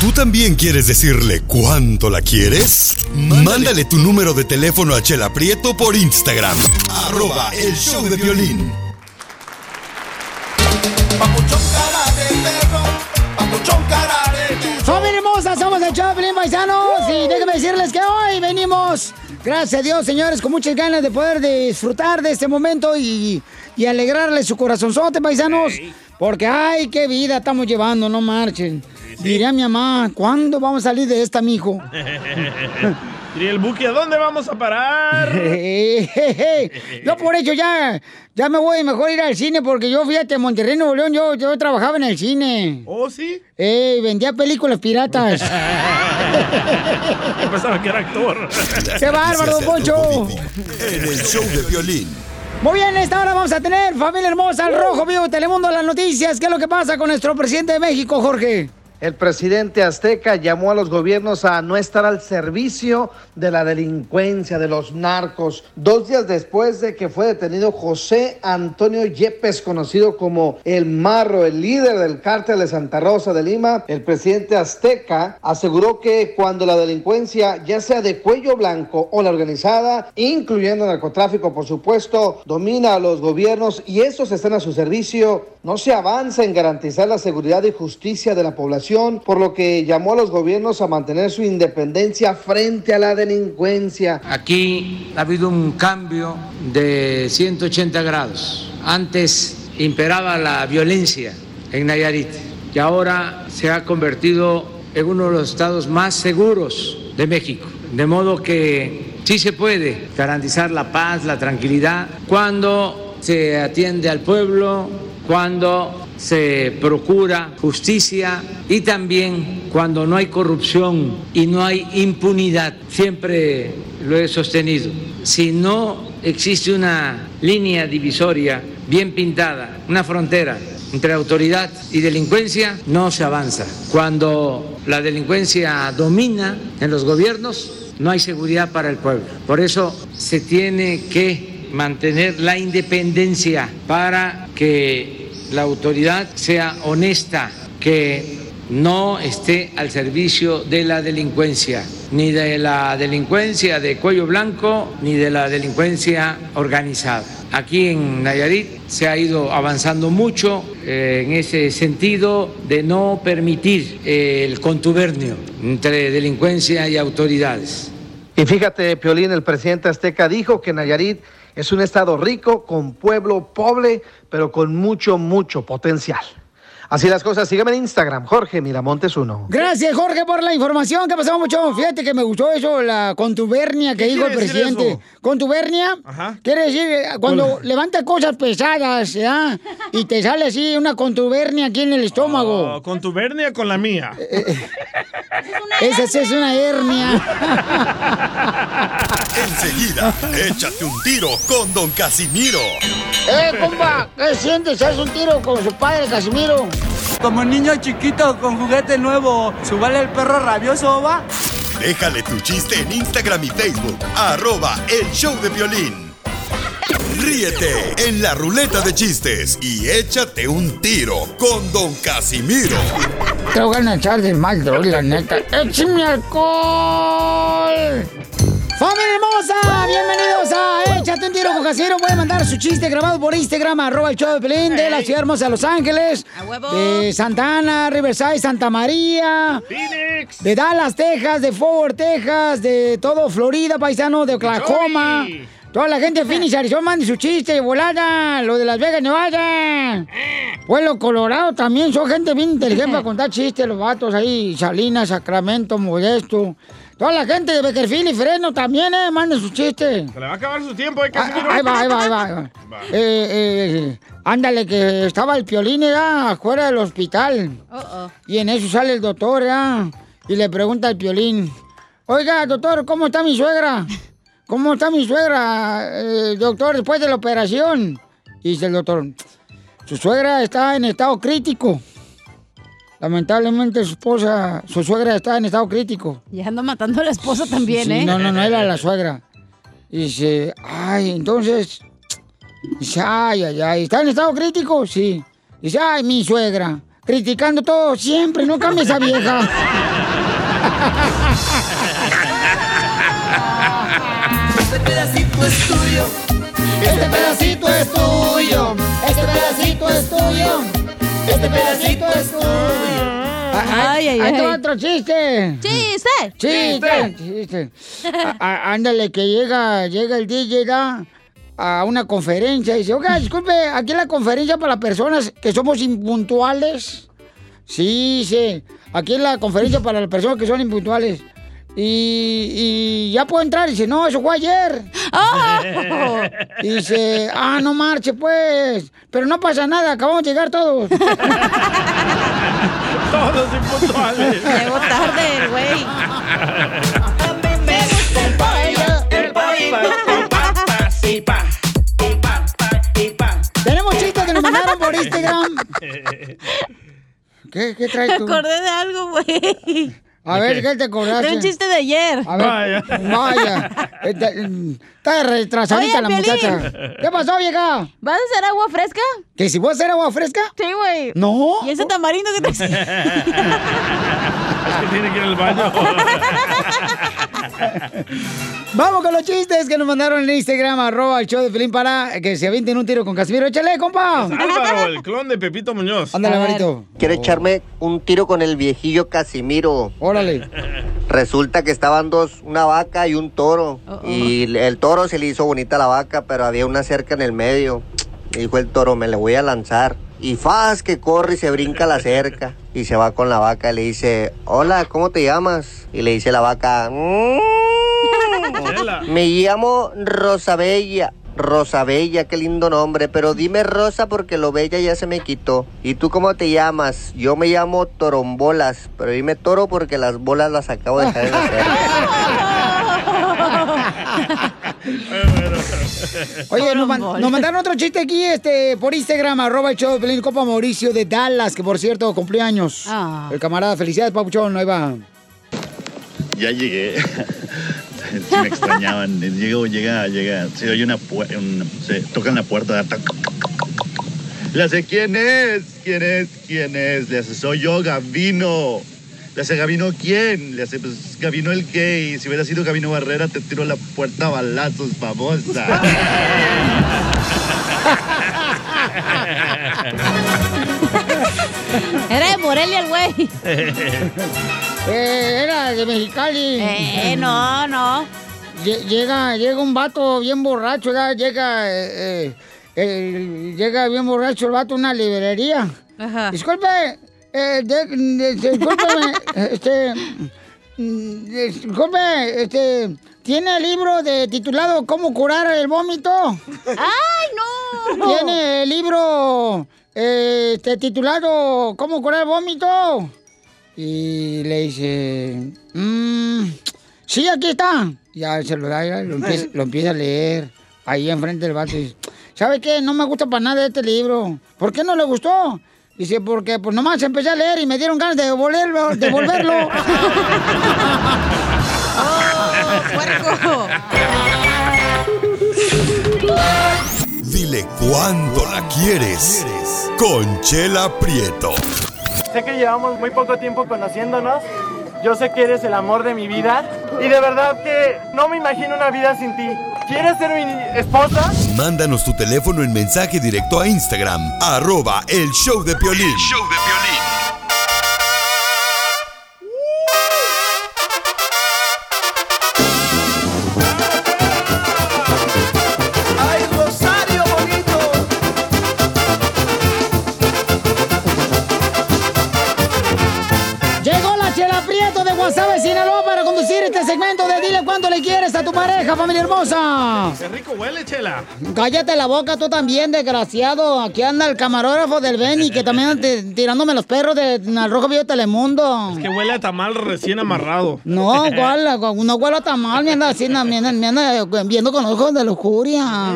¿Tú también quieres decirle cuánto la quieres? Mándale, tu número de teléfono a Chela Prieto por Instagram. Arroba el show de violín. ¡Familia hermosa! Somos el Choplin Paisanos y déjenme decirles que hoy venimos, gracias a Dios, señores, con muchas ganas de poder disfrutar de este momento y, y alegrarle su corazonzote, paisanos. Porque, ay, qué vida estamos llevando, no marchen. Diría mi mamá, ¿cuándo vamos a salir de esta, mijo? ¿Y el buque a dónde vamos a parar? yo por eso ya, ya me voy mejor ir al cine porque yo fíjate, en Monterrey, Nuevo León, yo, yo trabajaba en el cine. ¿Oh, sí? Eh, vendía películas piratas. Yo pensaba que era actor. ¡Qué bárbaro, Poncho! En el show de violín. Muy bien, esta hora vamos a tener, familia hermosa, al Rojo Vivo, Telemundo, las noticias. ¿Qué es lo que pasa con nuestro presidente de México, Jorge? El presidente azteca llamó a los gobiernos a no estar al servicio de la delincuencia, de los narcos. Dos días después de que fue detenido José Antonio Yepes, conocido como el Marro, el líder del cártel de Santa Rosa de Lima, el presidente azteca aseguró que cuando la delincuencia, ya sea de cuello blanco o la organizada, incluyendo narcotráfico, por supuesto, domina a los gobiernos y estos están a su servicio, no se avanza en garantizar la seguridad y justicia de la población por lo que llamó a los gobiernos a mantener su independencia frente a la delincuencia. Aquí ha habido un cambio de 180 grados. Antes imperaba la violencia en Nayarit y ahora se ha convertido en uno de los estados más seguros de México. De modo que sí se puede garantizar la paz, la tranquilidad, cuando se atiende al pueblo, cuando se procura justicia y también cuando no hay corrupción y no hay impunidad. Siempre lo he sostenido. Si no existe una línea divisoria bien pintada, una frontera entre autoridad y delincuencia, no se avanza. Cuando la delincuencia domina en los gobiernos, no hay seguridad para el pueblo. Por eso se tiene que mantener la independencia para que la autoridad sea honesta, que no esté al servicio de la delincuencia, ni de la delincuencia de cuello blanco, ni de la delincuencia organizada. Aquí en Nayarit se ha ido avanzando mucho eh, en ese sentido de no permitir el contubernio entre delincuencia y autoridades. Y fíjate, Piolín, el presidente azteca dijo que Nayarit es un estado rico, con pueblo pobre, pero con mucho, mucho potencial. Así las cosas, sígueme en Instagram, Jorge Miramontes 1. Gracias, Jorge, por la información. ¿Qué pasó, mucho? Fíjate que me gustó eso, la contubernia que ¿Qué dijo el presidente. eso? ¿Contubernia? Ajá. Quiere decir, eh, cuando levanta cosas pesadas, ¿ya? Y te sale así una contubernia aquí en el estómago. Oh, con tu vernia con la mía. Esa sí es una hernia. Enseguida, échate un tiro con Don Casimiro. ¡Eh, compa! ¿Qué sientes? ¿Haz un tiro con su padre, Casimiro? Como niño chiquito con juguete nuevo, ¿subale el perro rabioso, va? Déjale tu chiste en Instagram y Facebook. Arroba el show de violín. Ríete en la ruleta de chistes y échate un tiro con Don Casimiro. Te voy a echar de mal, la neta. ¡Échame alcohol! ¡Familia hermosa! Bienvenidos a Échate un tiro con Casimiro. Pueden mandar su chiste grabado por Instagram, arroba el show de Pelín, de la ciudad hermosa de Los Ángeles, de Santa Ana, Riverside, Santa María, Phoenix. de Dallas, Texas, de Texas, de todo Florida, paisano, de Oklahoma. Toda la gente de Phoenix, Arizona, mande su chiste volada. Lo de Las Vegas, Nevada. Pueblo Colorado también. Son gente bien inteligente para contar chistes. Los vatos ahí. Salinas, Sacramento, Modesto. Toda la gente de Beckerfield y Fresno también, ¿eh? Manden sus chistes. Se le va a acabar su tiempo, ¿eh, Ah, Casimiro? Ahí va, ahí va, ahí va. ahí va. Eh, eh, ándale, que estaba el piolín ya afuera del hospital. Y en eso sale el doctor, ¿ya? Y le pregunta al piolín, oiga, doctor, ¿cómo está mi suegra? ¿Cómo está mi suegra, eh, doctor, después de la operación? Y dice el doctor, su suegra está en estado crítico. Lamentablemente su esposa, su suegra está en estado crítico. Y anda matando a la esposa también, Sí, ¿eh? No, no, no era la suegra. Y dice, ay, entonces. Dice, ay, ay, ay, ¿está en estado crítico? Sí. Dice, ay, mi suegra. criticando todo siempre, no cambia esa vieja. Este pedacito es tuyo. Este pedacito es tuyo. Este pedacito es tuyo. Este pedacito es tuyo. Ay, ay, ay. va otro chiste. ¡Chiste! Chiste. Chiste. Ándale, que llega, llega el DJ ¿da? a una conferencia y dice, oiga, disculpe, aquí la conferencia para las personas que somos impuntuales. Sí, sí. Aquí en la conferencia para las personas que son impuntuales. Y, y ya puedo entrar. Y dice, no, eso fue ayer. ¡Oh! Y dice, ah, no marche, pues. Pero no pasa nada, acabamos de llegar todos. Todos impuntuales. Llegó tarde el güey. Y pa. Tenemos chistes que nos mandaron por Instagram. ¿Qué, qué Me traes tú? acordé de algo, güey. A ver, ¿qué te acordaste? De un chiste de ayer. A ver, vaya. Está, está retrasadita Oye, la Piolín. muchacha. ¿Qué pasó, vieja? ¿Vas a hacer agua fresca? ¿Que si voy a hacer agua fresca? Sí, güey. No. ¿Y ese tamarindo que te Es que tiene que ir al baño. Vamos con los chistes que nos mandaron en Instagram, arroba el show de Pelín para que se avienten un tiro con Casimiro. ¡Échale, compa! Álvaro, el clon de Pepito Muñoz. Ándale, Marito. Quiero echarme un tiro con el viejillo Casimiro. Órale. Resulta que estaban dos, una vaca y un toro. Y el toro se le hizo bonita a la vaca, pero había una cerca en el medio. Y dijo el toro, me le voy a lanzar. Y faz que corre y se brinca la cerca. Y se va con la vaca y le dice, hola, ¿cómo te llamas? Y le dice la vaca, "Mm, me llamo Rosabella. Rosabella, qué lindo nombre, pero dime Rosa porque lo bella ya se me quitó. ¿Y tú cómo te llamas? Yo me llamo Torombolas, pero dime Toro porque las bolas las acabo de dejar en la Oye, nos, man- nos mandaron otro chiste aquí este, por Instagram, arroba el show de Pelín, Copa Mauricio de Dallas, que por cierto cumplió años. Ah. El camarada, felicidades, Papuchón, ahí va. Ya llegué. Sí me extrañaban. Llego, llega, llega. Se oye una puerta. Se tocan la puerta. Le hace, ¿quién es? ¿Quién es? ¿Quién es? Le hace, soy yo, Gavino. Le hace, ¿Gavino quién? Le hace, pues Gavino el gay. Si hubiera sido Gavino Barrera, te tiro la puerta a balazos, famosa. Era de Morelia el güey. Eh, era de Mexicali. Eh, no, no. Lle- Llega, llega un vato bien borracho, ¿verdad? Llega, eh, eh, eh, llega bien borracho el vato a una librería. Ajá. Disculpe, eh, de- de- discúlpeme, este, disculpe, este, ¿tiene el libro de titulado ¿Cómo curar el vómito? ¡Ay, no! ¿Tiene el libro eh, este, titulado ¿Cómo curar el vómito? Y le dice, "Mm, sí, aquí está. Ya se lo da, ya lo empieza, lo empieza a leer ahí enfrente del vato. y dice, ¿Sabe qué? No me gusta para nada este libro. ¿Por qué no le gustó? Dice, porque pues nomás empecé a leer y me dieron ganas de devolverlo. devolverlo. Dile cuándo la quieres. Conchela Prieto. Sé que llevamos muy poco tiempo conociéndonos. Yo sé que eres el amor de mi vida. Y de verdad que no me imagino una vida sin ti. ¿Quieres ser mi esposa? Mándanos tu teléfono en mensaje directo a Instagram, arroba el show de Piolín. ¡Ay, pareja, familia hermosa. Qué rico huele, chela. Cállate la boca tú también, desgraciado. Aquí anda el camarógrafo del Beni, que también anda tirándome los perros de al Rojo Vivo de Telemundo. Que huele a tamal recién amarrado. No, ¿cuál? no huele tan mal, me anda así, me anda, me anda viendo con ojos de lujuria.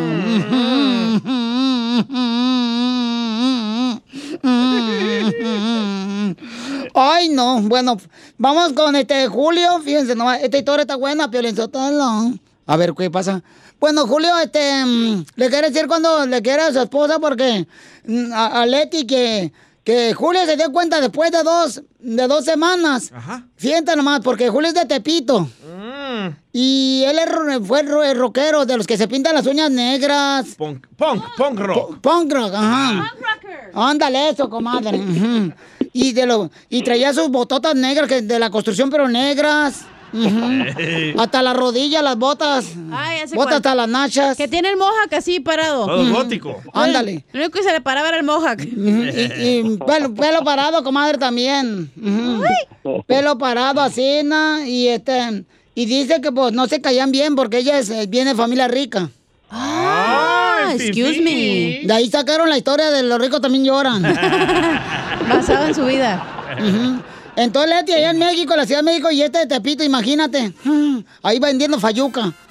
Ay, no, bueno, vamos con este Julio, fíjense, no, esta historia está buena, Piolizotelo. A ver, ¿qué pasa? Bueno, Julio, este, mm, le quiere decir cuando le quiere a su esposa porque mm, a Leti que, que Julio se dio cuenta después de dos, de dos semanas. Ajá. Fíjate nomás, porque Julio es de Tepito. Y él fue el rockero de los que se pintan las uñas negras. Punk, punk, punk rock. Punk rock, ajá. Ándale eso, comadre. Y de lo, y traía sus bototas negras que de la construcción, pero negras. Hasta la rodilla, las botas. Ay, botas cuál. hasta las nachas. Que tiene el mohawk así parado. Todo gótico. Ándale. Lo único que se le paraba era el mohawk. Y, y pelo, pelo parado, comadre, también. Pelo parado, así, ¿no? Y este. Y dice que pues no se caían bien porque ella es, eh, viene de familia rica. Ah, excuse me. De ahí sacaron la historia de los ricos también lloran. Basado en su vida. Entonces Leti allá en México, la Ciudad de México, y este de Tepito, imagínate. Ahí vendiendo fayuca.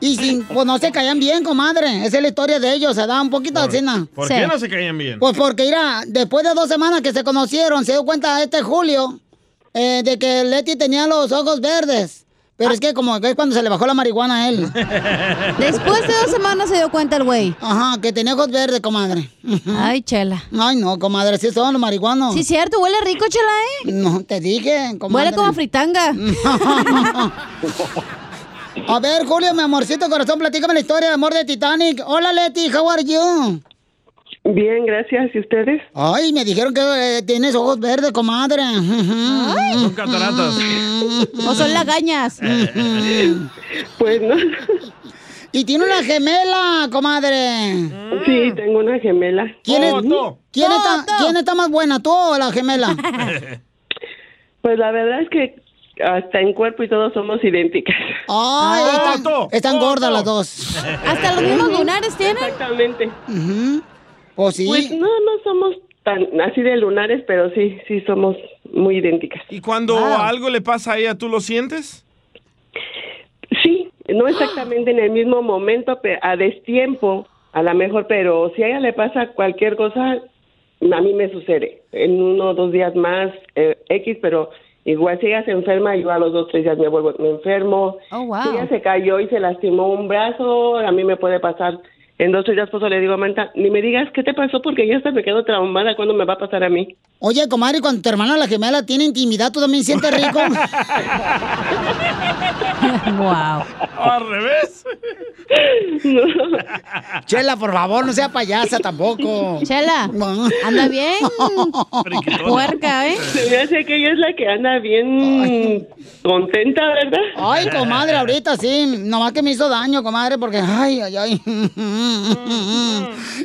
Y sin, pues no se caían bien, comadre. Esa es la historia de ellos, se da un poquito de cena. ¿Por qué no se caían bien? Pues porque, mira, después de dos semanas que se conocieron, se dio cuenta este Julio eh, de que Leti tenía los ojos verdes. Pero es que como que es cuando se le bajó la marihuana a él. Después de dos semanas se dio cuenta el güey. Ajá, que tenía ojos verdes, comadre. Ay, chela. Ay, no, comadre, sí son los marihuanos. Sí, cierto, huele rico, chela, ¿eh? No, te dije, comadre. Huele como a fritanga. A ver, Julio, mi amorcito corazón, platícame la historia de amor de Titanic. Hola, Leti, how are you? Bien, gracias. ¿Y ustedes? Ay, me dijeron que eh, tienes ojos verdes, comadre. Son cataratas. O son lagañas. Pues no. Y tiene una gemela, comadre. Sí, tengo una gemela. ¿Quién, es- ¿quién, está, ¿Quién está más buena, tú o la gemela? Pues la verdad es que hasta en cuerpo y todo somos idénticas. Ay, están, están gordas las dos. Hasta los mismos lunares tienen. Exactamente. Pues sí. Pues no, no somos tan así de lunares, pero sí, sí somos muy idénticas. ¿Y cuando algo le pasa a ella, tú lo sientes? Sí, no exactamente en el mismo momento, pero a destiempo, a lo mejor, pero si a ella le pasa cualquier cosa, a mí me sucede. En uno o dos días más, eh, X, pero igual si ella se enferma, yo a los dos, tres días me vuelvo, me enfermo. Oh, wow. Si ella se cayó y se lastimó un brazo, a mí me puede pasar. En dos, días, pues le digo, Manta, ni me digas qué te pasó porque ya hasta me quedo traumada cuando me va a pasar a mí. Oye, comadre, cuando tu hermana la gemela tiene intimidad, ¿tú también sientes rico? wow. Al revés. Chela, por favor, no sea payasa tampoco. Chela, anda bien. Puerca, ¿eh? Se me hace que ella es la que anda bien contenta, ¿verdad? Ay, comadre, ahorita sí. Nomás que me hizo daño, comadre, porque ay, ay, ay.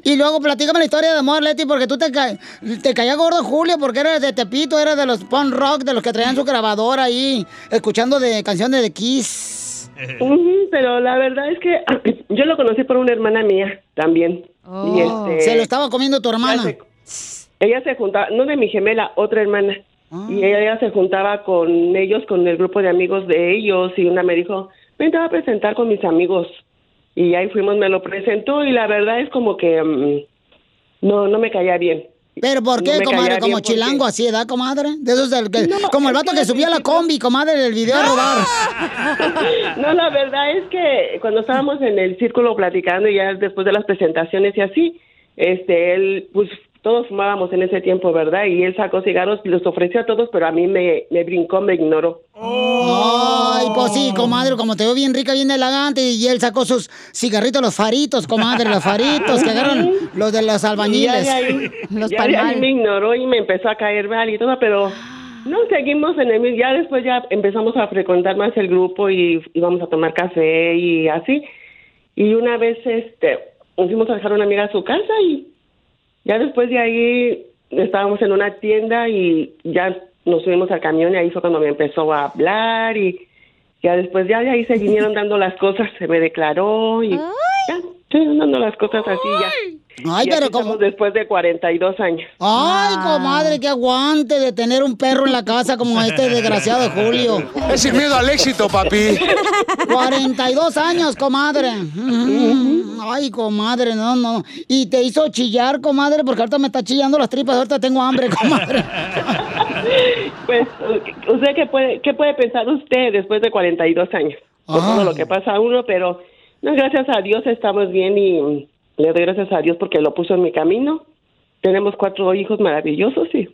Y luego platícame la historia de amor, Leti, porque tú te, ca... te caía gordo Julio, porque eres de Tepito, eres de los punk rock, de los que traían su grabadora ahí, escuchando de canciones de Kiss. Ujú, pero la verdad es que yo lo conocí por una hermana mía también. Y este, Se lo estaba comiendo tu hermana. ella se- Ella se juntaba, no de mi gemela, otra hermana. Ah. Y ella, ella se juntaba con ellos, con el grupo de amigos de ellos. Y una me dijo, ven, te voy a presentar con mis amigos. Y ahí fuimos, me lo presentó. Y la verdad es como que mm, no, no me caía bien. ¿Pero por No qué, me comadre? ¿Como porque- chilango así, edad, comadre? De esos del que- No, como el vato que que subía a la combi, comadre, del video a robar. No, la verdad es que cuando estábamos en el círculo platicando y ya después de las presentaciones y así, este, él, pues todos fumábamos en ese tiempo, ¿verdad? Y él sacó cigarros, los ofreció a todos, pero a mí me, me brincó, me ignoró. Ay, pues sí, comadre, como te veo bien rica, bien elegante, y él sacó sus cigarritos, los faritos, comadre, los faritos que agarran los de los albañiles. Y ya los ya ahí palmal. me ignoró y me empezó a caer mal y todo, pero no, seguimos en el mismo, ya después ya empezamos a frecuentar más el grupo y íbamos a tomar café y así. Y una vez, este, fuimos a dejar a una amiga a su casa y ya después de ahí estábamos en una tienda y ya nos subimos al camión y ahí fue cuando me empezó a hablar y ya después ya de ahí se vinieron dando las cosas, se me declaró y ya, se dando las cosas así ya. Ay, Y pero aquí estamos después de 42 años. Ay, comadre, qué aguante de tener un perro en la casa como este desgraciado de Julio. Es sin miedo al éxito, papi. 42 años, comadre. Ay, comadre, no, no. Y te hizo chillar, comadre, porque ahorita me está chillando las tripas, ahorita tengo hambre, comadre. Pues, ¿usted qué puede, qué puede pensar usted después de 42 años? Por todo lo que pasa a uno, pero no, gracias a Dios estamos bien y Le doy gracias a Dios porque lo puso en mi camino. Tenemos cuatro hijos maravillosos y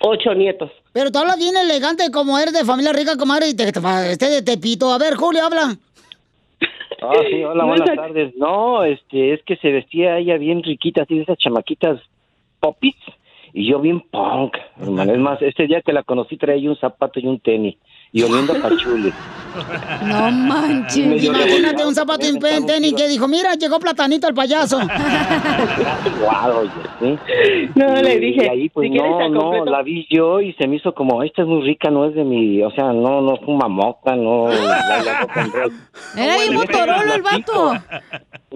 ocho nietos. Pero tú hablas bien elegante como eres de familia rica, comadre, y te, te- este de Tepito. A ver, Julio, habla. Ah, sí, hola, buenas tardes. No, este, es que se vestía ella bien riquita, así de esas chamaquitas popis, y yo bien punk, hermano. Es más, este día que la conocí traía un zapato y un tenis, y oliendo a pachuli. No manches. Imagínate un zapato pen- tenis que dijo, mira, llegó Platanito el payaso. Guau, oye, ¿sí? No, Y- le dije, Y ahí, pues, si no, no, la vi yo y se me hizo como, esta es muy rica, no es de mi, o sea, no, no fuma moca, no. la-. Era bien motorolo el vato.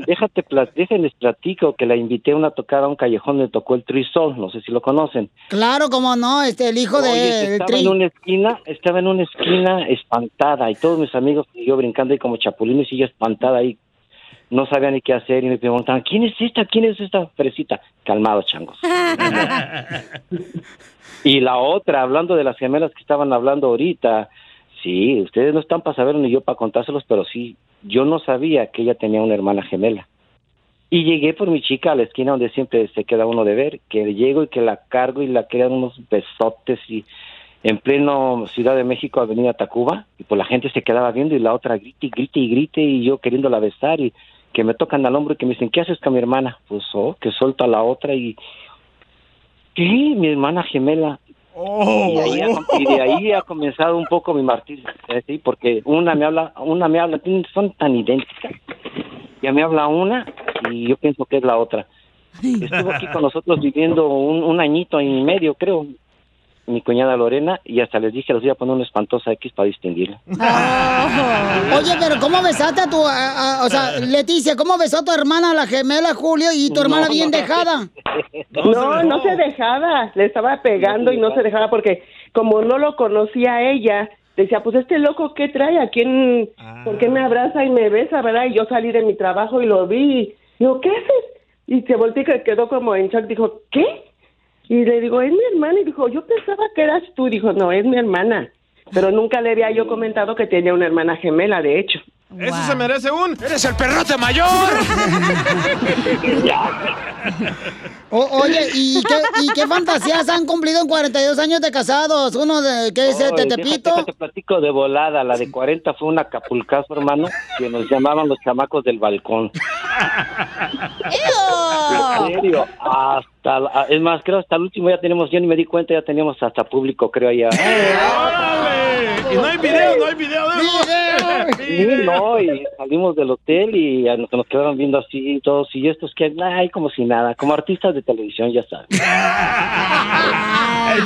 Déjate, déjenles platico que la invité a una tocada a un callejón donde tocó el Trisol, no sé si lo conocen. Claro, como no, este, el hijo Oye, de estaba Tri. en una esquina, estaba en una esquina espantada y todos mis amigos y yo brincando ahí como chapulines y ella espantada ahí. No sabía ni qué hacer y me preguntaban, ¿quién es esta? ¿Quién es esta fresita? Calmados, changos. Y la otra, hablando de las gemelas que estaban hablando ahorita, sí, ustedes no están para saber ni yo para contárselos, pero sí, yo no sabía que ella tenía una hermana gemela. Y llegué por mi chica a la esquina donde siempre se queda uno de ver, que llego y que la cargo y la quedan unos besotes y en pleno Ciudad de México, Avenida Tacuba, y pues la gente se quedaba viendo y la otra grite y grite y grite y yo queriéndola besar y que me tocan al hombro y que me dicen, ¿qué haces con mi hermana? Pues, oh, que suelto a la otra y... ¿Qué? Mi hermana gemela. Y, de ahí ha, y de ahí ha comenzado un poco mi martirio, eh, sí, porque una me habla, una me habla, son tan idénticas. Ya me habla una y yo pienso que es la otra. Estuvo aquí con nosotros viviendo un, un añito y medio, creo, mi cuñada Lorena, y hasta les dije, les voy a poner una espantosa X para distinguirla. Oye, pero ¿cómo besaste a tu, a- a- o sea, Leticia, ¿cómo besó a tu hermana, la gemela Julio, y tu hermana No, bien no. dejada? No, no se dejaba, le estaba pegando y no se dejaba porque como no lo conocía ella, decía, pues este loco, ¿qué trae? ¿A quién? ¿Por qué me abraza y me besa, verdad? Y yo salí de mi trabajo y lo vi. Y digo, ¿qué haces? Y se volteó y que quedó como en shock. Dijo, ¿qué? Y le digo, es mi hermana. Y dijo, yo pensaba que eras tú. Dijo, no, es mi hermana. Pero nunca le había yo comentado que tenía una hermana gemela, de hecho. Eso se merece un. ¡Eres el perrote mayor! O- oye, ¿y qué, ¿y qué fantasías han cumplido en 42 años de casados? Uno de, ¿qué dice? Ay, ¿Tetepito? te platico de volada. La de 40 fue una capulcazo, hermano, que nos llamaban los chamacos del balcón. En serio, hasta, es más, creo hasta el último ya tenemos, yo ni me di cuenta, ya teníamos hasta público, creo, allá. ¡Órale! Y no hay video, no hay video de no, y salimos del hotel y nos, nos quedaron viendo así todos, y estos que, ay, como si nada, como artistas de televisión, ya sabes.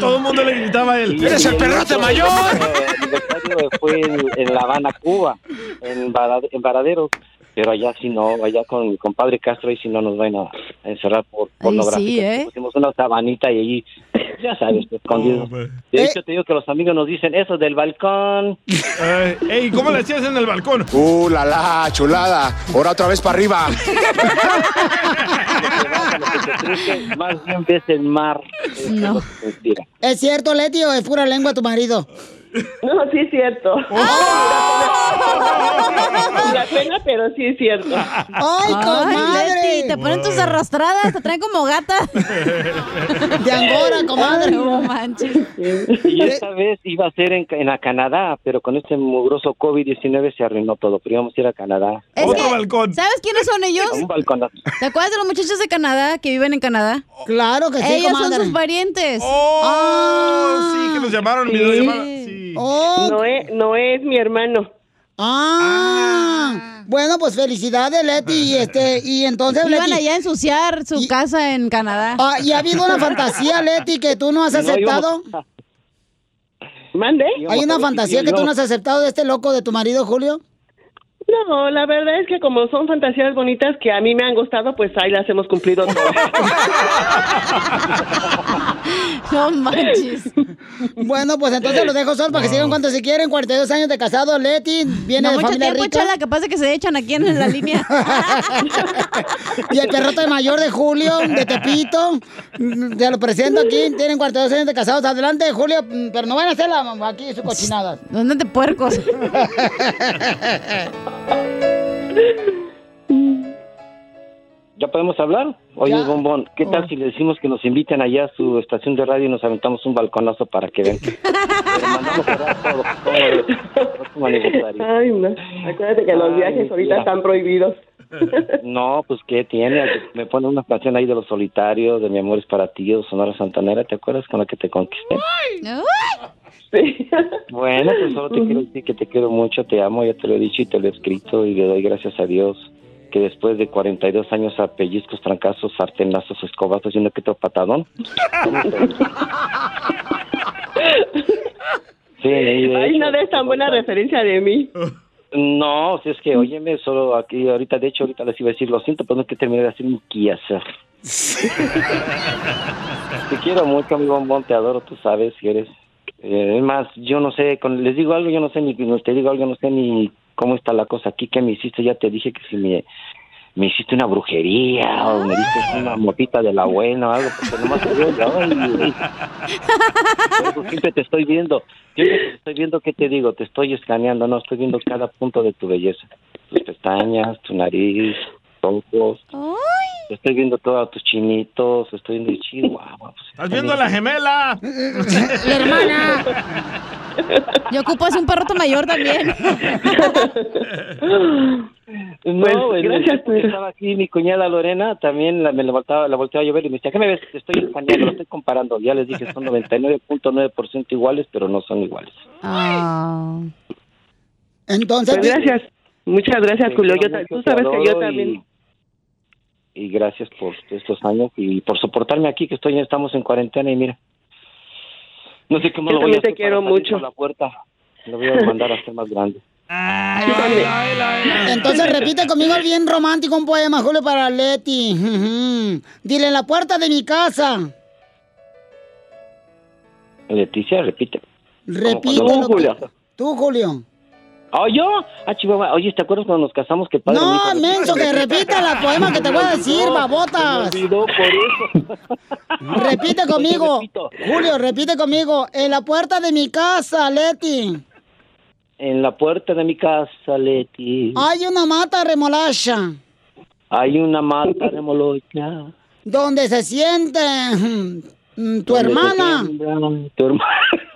Todo el mundo le gritaba a él. ¡Eres el perrote mayor! El aniversario fue en, en La Habana, Cuba, en, Vara- en Varaderos. Pero allá sí no, allá con mi compadre Castro, ahí sí no nos van a encerrar por pornográfico. ¿eh? Pusimos una sabanita y allí, ya sabes, escondidos. De hecho, te digo que los amigos nos dicen eso del balcón. Eh, ey, ¿cómo le hacías en el balcón? ¡Uh, la la, chulada! Ahora otra vez para arriba. Más bien ves el mar. No. ¿Es cierto, Leti, o es pura lengua tu marido? No, sí es cierto. La pena, pero sí es cierto. ¡Ay, comadre! Leti, te ponen tus arrastradas, te traen como gata. De Angora, comadre. No manches. Y esta vez iba a ser en, en a Canadá, pero con este mugroso COVID-19 se arruinó todo. Pero íbamos a ir a Canadá. Es que, ¿Sabes quiénes son ellos? Un balconazo. ¿Te acuerdas de los muchachos de Canadá que viven en Canadá? Claro que sí, Ellos comadre. son sus parientes. Oh, sí, que nos llamaron videollamada. Sí. No, es, no es mi hermano. Ah, bueno, pues felicidades, Leti. Y, este, y entonces, Iban Leti. allá a ensuciar su casa en Canadá. Ah, ¿Y ha habido una fantasía, Leti, que tú no has No, aceptado? ¿Mande? ¿Hay una fantasía que tú no has aceptado de este loco de tu marido, Julio? No, la verdad es que como son fantasías bonitas que a mí me han gustado, pues ahí las hemos cumplido todas. No manches. Bueno, pues entonces los dejo solos para que sigan cuando se quieren. 42 años de casado, Leti. Viene No de mucho familia tiempo, rica. chala, que pasa que se echan aquí en la línea. Y el perrote mayor de Julio, de Tepito. Te lo presento aquí. Tienen 42 años de casados. Adelante, Julio. Pero no van a hacer la, aquí su cochinada. ¿Dónde te puercos? ¿Ya podemos hablar? Oye, Bombón, ¿qué tal si le decimos que nos inviten allá a su estación de radio y nos aventamos un balconazo para que vean? Le mandamos a dar todo, todo el próximo aniversario. Ay, no. Acuérdate que los Ay, viajes ahorita están prohibidos. No, pues ¿qué tiene? Me pone una canción ahí de Los Solitarios, de Mi Amor es para ti, de Sonora Santanera, ¿te acuerdas con la que te conquisté? Bueno, pues solo te quiero decir que te quiero mucho, te amo, ya te lo he dicho y te lo he escrito y le doy gracias a Dios que después de 42 años a pellizcos, trancazos, sartenazos, escobazos y un que patadón. Sí, Ay, hecho- no des tan buena referencia de mí. No, si es que, óyeme, solo aquí, ahorita, de hecho, ahorita les iba a decir, lo siento, pero no que terminé de hacer mi quehacer. te quiero mucho, mi bombón, te adoro, tú sabes que eres. Eh, es más, yo no sé, con, les digo algo, yo no sé ni, te digo algo, no sé ni cómo está la cosa aquí, que me hiciste, ya te dije que si me, me hiciste una brujería o me diste una motita de la buena o algo, porque nomás te veo, ay, ay. Siempre te estoy viendo. Ya te estoy viendo, ¿qué te digo? Te estoy escaneando, no, estoy viendo cada punto de tu belleza. Tus pestañas, tu nariz, tus ojos. Estoy viendo todos tus chinitos, estoy viendo chihuahua. Pues, ¿Estás viendo a la gemela? La hermana. Yo ocupo así un perroto mayor también. No, Pues, güey, gracias, cuando estaba aquí mi cuñada Lorena, también la, me la volteaba, la volteaba a llover y me decía, ¿qué me ves? Estoy escaneando, lo estoy comparando. Ya les dije, son 99.9% iguales, pero no son iguales. Entonces, Pues gracias. Muchas gracias, Julio. Yo tú sabes que yo también. Y, y gracias por estos años y por soportarme aquí, que estoy estamos en cuarentena y mira. No sé cómo Yo lo voy a también te hacer quiero mucho. la puerta. Lo voy a mandar a hacer más grande. Entonces repite conmigo el bien romántico un poema, Julio, para Leti. Dile en la puerta de mi casa. Leticia, repite. Repite. Tú, Julio. Tú, Julio. ¿Oh, yo? Ah, Chihuahua. Oye, ¿te acuerdas cuando nos casamos? Que padre No, menso, que repita la poema que te voy a decir, babotas. me por eso. Repite conmigo. Julio, repite conmigo. En la puerta de mi casa, Leti. En la puerta de mi casa, Leti, Hay una mata remolacha hay una mata de molocha. donde se siente mm, tu hermana Tu hermana.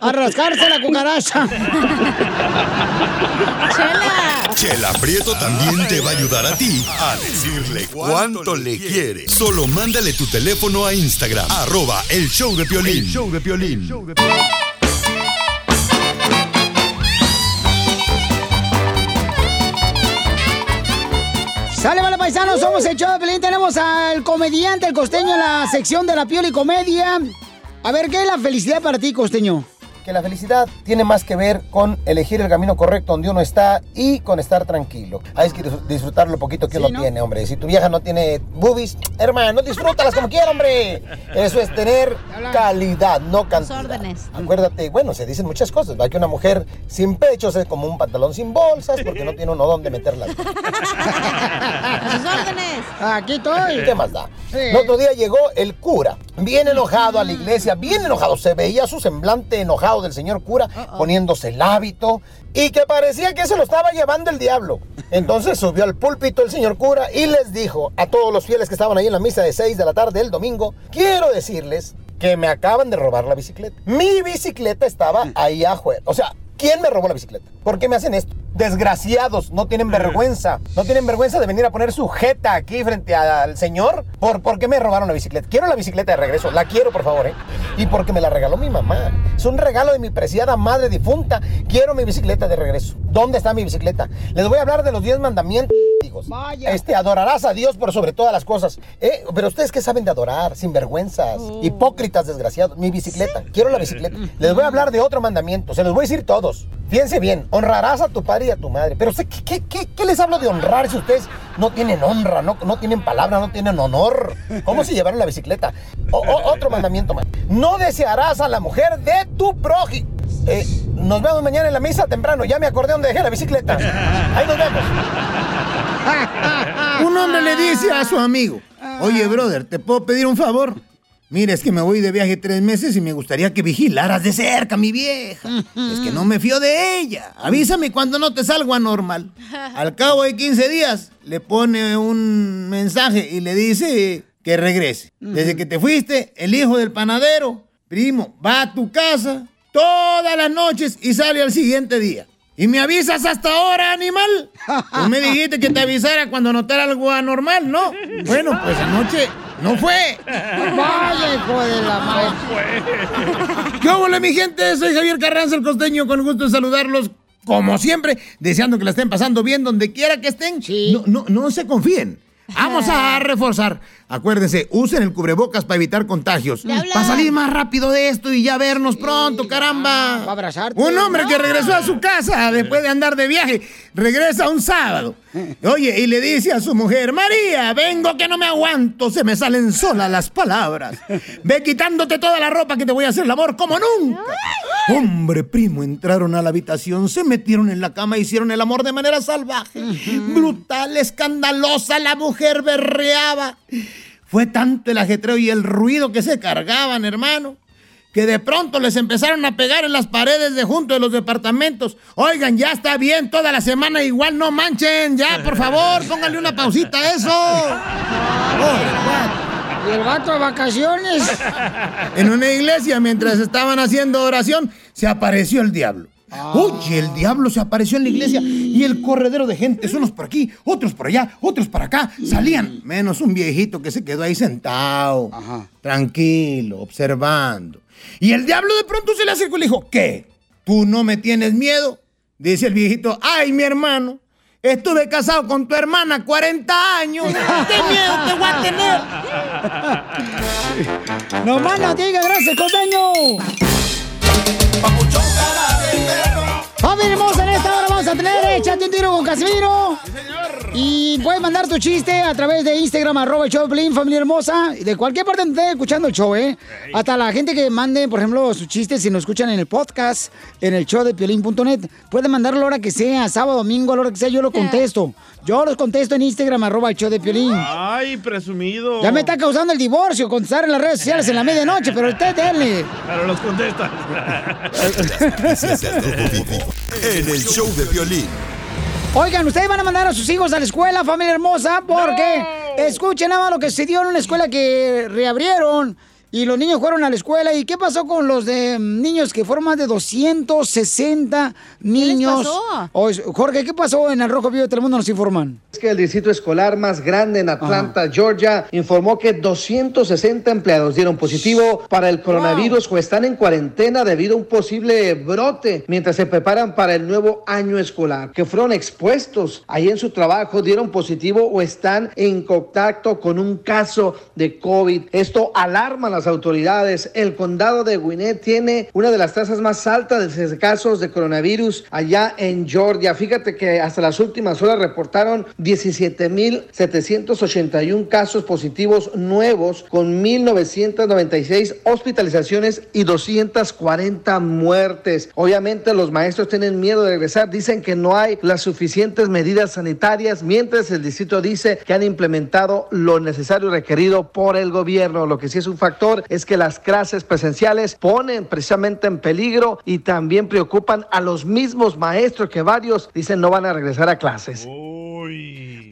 a rascarse la cucaracha. Chela Prieto también te va a ayudar a ti a decirle cuánto le quiere. Solo mándale tu teléfono a Instagram, arroba el show de Piolín. El show de Piolín. Sale, vale, paisanos, somos el show. Tenemos al comediante, el costeño, en la sección de la piel y comedia. A ver, ¿qué es la felicidad para ti, costeño? Que la felicidad tiene más que ver con elegir el camino correcto donde uno está y con estar tranquilo. Hay que dis- disfrutar lo poquito que Sí, uno ¿no? tiene, hombre. Si tu vieja no tiene boobies, hermano, disfrútalas como quiera, hombre. Eso es tener calidad, no cantidad. órdenes. Acuérdate, bueno, se dicen muchas cosas. Va que una mujer sin pechos es como un pantalón sin bolsas porque no tiene uno dónde meterlas. A sus órdenes. Aquí estoy. ¿Qué más da? Sí. El otro día llegó el cura, bien enojado a la iglesia, bien enojado. Se veía su semblante enojado del señor cura, poniéndose el hábito y que parecía que se lo estaba llevando el diablo. Entonces subió al púlpito el señor cura y les dijo a todos los fieles que estaban ahí en la misa de 6 de la tarde del domingo, quiero decirles que me acaban de robar la bicicleta. Mi bicicleta estaba ahí afuera. O sea, ¿quién me robó la bicicleta? ¿Por qué me hacen esto? Desgraciados, no tienen vergüenza. No tienen vergüenza de venir a poner su jeta aquí frente al señor. ¿Por, ¿Por qué me robaron la bicicleta? Quiero la bicicleta de regreso. La quiero, por favor, ¿eh? Y porque me la regaló mi mamá. Es un regalo de mi preciada madre difunta. Quiero mi bicicleta de regreso. ¿Dónde está mi bicicleta? Les voy a hablar de los 10 mandamientos. Este, adorarás a Dios por sobre todas las cosas. Eh, Pero ustedes qué saben de adorar, sinvergüenzas, hipócritas, desgraciados. Mi bicicleta, quiero la bicicleta. Les voy a hablar de otro mandamiento, se los voy a decir todos. Fíjense bien, honrarás a tu padre y a tu madre. Pero ¿qué, qué, qué, qué les hablo de honrar si ustedes no tienen honra, no, no tienen palabra, no tienen honor? ¿Cómo se llevaron la bicicleta? O- o- otro mandamiento más. No desearás a la mujer de tu prójimo. Eh, nos vemos mañana en la misa temprano. Ya me acordé dónde dejé la bicicleta. Ahí nos vemos. Un hombre le dice a su amigo, oye, brother, ¿te puedo pedir un favor? Mira, es que me voy de viaje tres meses y me gustaría que vigilaras de cerca a mi vieja. Es que no me fío de ella. Avísame cuando no te salgo anormal. Al cabo de 15 días, le pone un mensaje y le dice que regrese. Desde que te fuiste, el hijo del panadero, primo, va a tu casa todas las noches y sale al siguiente día. ¿Y me avisas hasta ahora, animal? Tú me dijiste que te avisara cuando notara algo anormal, ¿no? Bueno, pues anoche no fue. Vaya, hijo de la madre. ¿Qué hola, mi gente? Soy Javier Carranza, el costeño, con el gusto de saludarlos. Como siempre, deseando que la estén pasando bien donde quiera que estén. No, no, no se confíen. Vamos a reforzar. Acuérdense, usen el cubrebocas para evitar contagios. Para salir más rápido de esto y ya vernos pronto, caramba. Para abrazarte. Un hombre que regresó a su casa después de andar de viaje, regresa un sábado. Oye, y le dice a su mujer, María, vengo que no me aguanto, se me salen solas las palabras. Ve quitándote toda la ropa que te voy a hacer el amor como nunca. Hombre, primo, entraron a la habitación, se metieron en la cama, hicieron el amor de manera salvaje. Brutal, escandalosa, la mujer berreaba. Fue tanto el ajetreo y el ruido que se cargaban, hermano, que de pronto les empezaron a pegar en las paredes de junto de los departamentos. Oigan, ya está bien, toda la semana igual no manchen, ya, por favor, pónganle una pausita a eso. ¿Y el vato de vacaciones? En una iglesia, mientras estaban haciendo oración, se apareció el diablo. Oye, el diablo se apareció en la iglesia y el corredero de gente, unos por aquí, otros por allá, otros por acá, salían. Menos un viejito que se quedó ahí sentado, tranquilo, observando. Y el diablo de pronto se le acercó y le dijo, ¿qué? ¿Tú no me tienes miedo? Dice el viejito, ay, mi hermano, estuve casado con tu hermana 40 años. ¿Qué miedo te voy a tener? No más no diga, gracias, costeño. Familia hermosa, en esta hora vamos a tener Échate un tiro con Casimiro. Y puedes mandar tu chiste a través de Instagram, arroba el show de Piolín, familia hermosa. De cualquier parte donde estén escuchando el show, ¿eh? Hasta la gente que mande, por ejemplo, sus chistes si nos escuchan en el podcast, en el show de piolín.net. Pueden mandarlo a la hora que sea, sábado, domingo, a la hora que sea, yo lo contesto. Yo los contesto en Instagram, arroba el show de Piolín. Ay, presumido. Ya me está causando el divorcio contestar en las redes sociales en la medianoche, pero usted denle. Pero los contestas. En el show de violín. Oigan, ustedes van a mandar a sus hijos a la escuela, familia hermosa, porque escuchen nada más lo que se dio en una escuela que reabrieron y los niños fueron a la escuela. ¿Y qué pasó con los de mm, niños que fueron más de 260 niños? pasó? O- Jorge, ¿qué pasó en el Rojo Vivo de Telemundo? Nos informan. Es que el distrito escolar más grande en Atlanta, Georgia, informó que 260 empleados dieron positivo para el coronavirus o están en cuarentena debido a un posible brote mientras se preparan para el nuevo año escolar. Que fueron expuestos ahí en su trabajo, dieron positivo o están en contacto con un caso de COVID. Esto alarma a las autoridades. El condado de Gwinnett tiene una de las tasas más altas de casos de coronavirus allá en Georgia. Fíjate que hasta las últimas horas reportaron 17.781 casos positivos nuevos con 1.996 hospitalizaciones y 240 muertes. Obviamente los maestros tienen miedo de regresar. Dicen que no hay las suficientes medidas sanitarias, mientras el distrito dice que han implementado lo necesario requerido por el gobierno. Lo que sí es un factor es que las clases presenciales ponen precisamente en peligro y también preocupan a los mismos maestros que varios dicen no van a regresar a clases.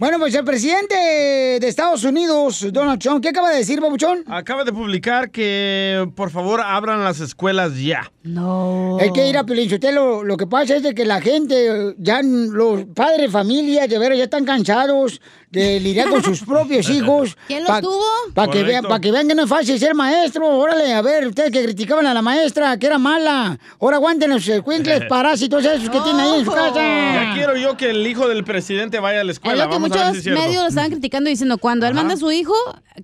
Bueno, pues el presidente de Estados Unidos, Donald Trump, ¿qué acaba de decir, Babuchón? Acaba de publicar que por favor abran las escuelas ya. No. Es que ir a Piolinsotelo, lo que pasa es de que la gente, ya los padres de familia, de veras, ya están cansados de lidiar con sus propios hijos. ¿Quién los tuvo? Para que, vean, que vean que no es fácil ser maestro. Órale, a ver, ustedes que criticaban a la maestra, que era mala. Ahora aguanten los cuincles parásitos esos que tienen ahí en su casa. Ya quiero yo que el hijo del presidente vaya a la Es escuela. lo que Vamos a ver muchos si es medios lo estaban criticando diciendo cuando él manda a su hijo,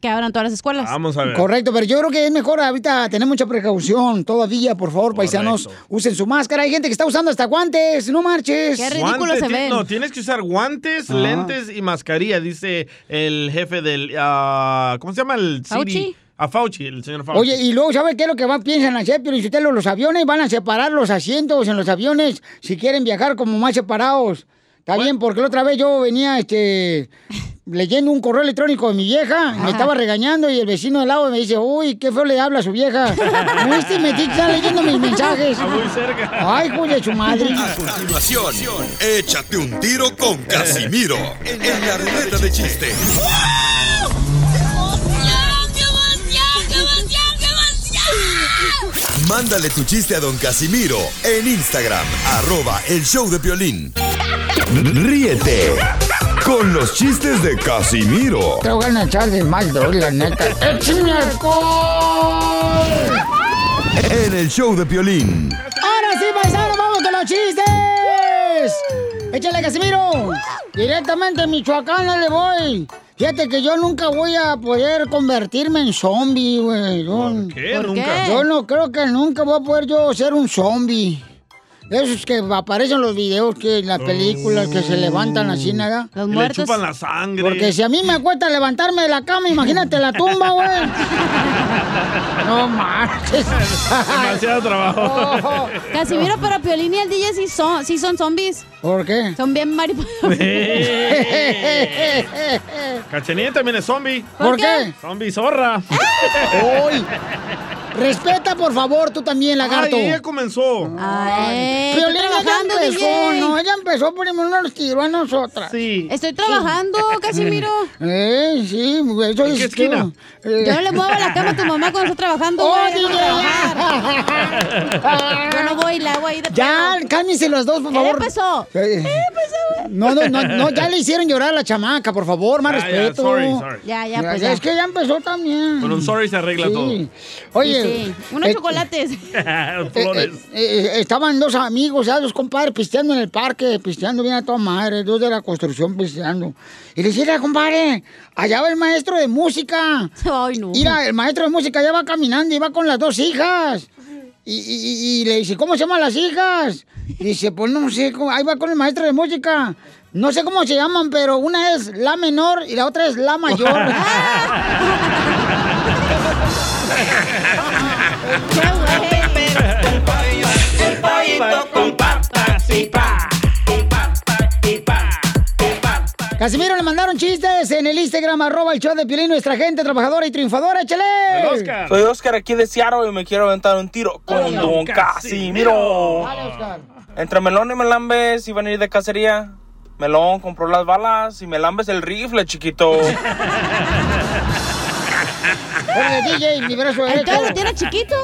que abran todas las escuelas. Vamos a ver. Correcto, pero yo creo que es mejor ahorita tener mucha precaución todavía, por favor, paisanos, usen su máscara. Hay gente que está usando hasta guantes, no marches. Guantes, ti- No, tienes que usar guantes, Ajá. lentes y mascarilla, dice el jefe del... ah, ¿Cómo se llama el City? Fauci. A Fauci, el señor Fauci. Oye, y luego, ¿sabe qué es lo que van, piensan hacer? Pero los aviones van a separar los asientos en los aviones si quieren viajar como más separados. Está bien, porque la otra vez yo venía, este, leyendo un correo electrónico de mi vieja, me estaba regañando y el vecino del lado me dice, uy, qué feo le habla a su vieja. ¿No viste? Me está leyendo mis mensajes. Está muy cerca. Ay, hijo de su madre. A continuación, échate un tiro con Casimiro en la ruleta de chiste. Mándale tu chiste a don Casimiro en Instagram, arroba el show de violín. Ríete con los chistes de Casimiro Te voy a echar de mal, doy, la neta. ¡Échame alcohol! en el show de violín. Ahora sí, paisano, vamos con los chistes. Échale, Casimiro. Directamente a Michoacán no le voy. Fíjate que yo nunca voy a poder convertirme en zombie, güey. Yo- qué? ¿Por Nunca. qué? Yo no creo que nunca voy a poder yo ser un zombie. Esos que aparecen en los videos, que en las películas, que se levantan así, nada. Y le chupan la sangre. Porque si a mí me cuesta levantarme de la cama, imagínate la tumba, güey. No marches. Demasiado trabajo. Casimiro, pero Piolín y el DJ sí son, sí son zombies. ¿Por qué? Son bien mariposas. Cachenía también es zombie. ¿Por qué? Zombie zorra. Uy. Respeta, por favor, tú también, lagarto. Ay, ella comenzó. Ay, Piolín, estoy ella trabajando, empezó, DJ. no, ella empezó primero nos tiró a nosotras. Sí. Estoy trabajando, Casimiro. Eh, sí, eso ¿En es qué esquina? Eh, Yo no le muevo la cama a tu mamá cuando está trabajando, ¡Oh, güey. DJ, ya! Yo no voy, la hago ahí de Ya, cálmense los dos, por favor. empezó. Eh, No, no, no, no, ya le hicieron llorar a la chamaca, por favor, más Ya, ya, respeto. sorry, sorry. Ya, ya, Ya, pues ya, ya. Es que ya empezó también. Con un sorry se arregla Sí. todo. Oye, Sí, unos eh, chocolates. eh, Flores. eh, eh, estaban dos amigos, ya dos compadres pisteando en el parque, pisteando bien a toda madre, dos de la construcción pisteando. Y le decía, compadre, allá va el maestro de música. Ay, no. Mira, el maestro de música ya va caminando y va con las dos hijas. Y, y- y- le dice, ¿cómo se llaman las hijas? Y dice, pues no sé, cómo- ahí va con el maestro de música. No sé cómo se llaman, pero una es la menor y la otra es la mayor. El pollito con papas y pa. Casimiro, le mandaron chistes en el Instagram, arroba el show de Piolín, nuestra gente trabajadora y triunfadora, échale. Soy Oscar aquí de Seattle y me quiero aventar un tiro con Don Casimiro. Entre Melón y Melambes iban a ir de cacería. Melón compró las balas y Melambes el rifle, chiquito. Oye, DJ, mi brazo derecho. Entonces lo tiene chiquito.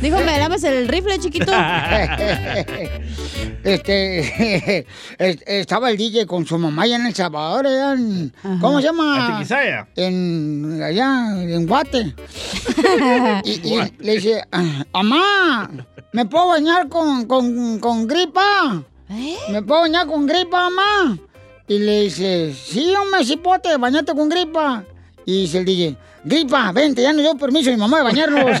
Dijo, me lames el rifle chiquito. este, es- estaba el DJ con su mamá allá en El Salvador, allá en- ¿cómo se llama? ¿En allá, en Guate. y, y le dice, "Ah, mamá, ¿me puedo bañar con, con, con gripa? ¿Me puedo bañar con gripa, mamá? Y le dice, sí, hombre, cipote, bañate con gripa. Y dice el DJ, gripa, vente, ya no dio permiso a mi mamá de bañarnos.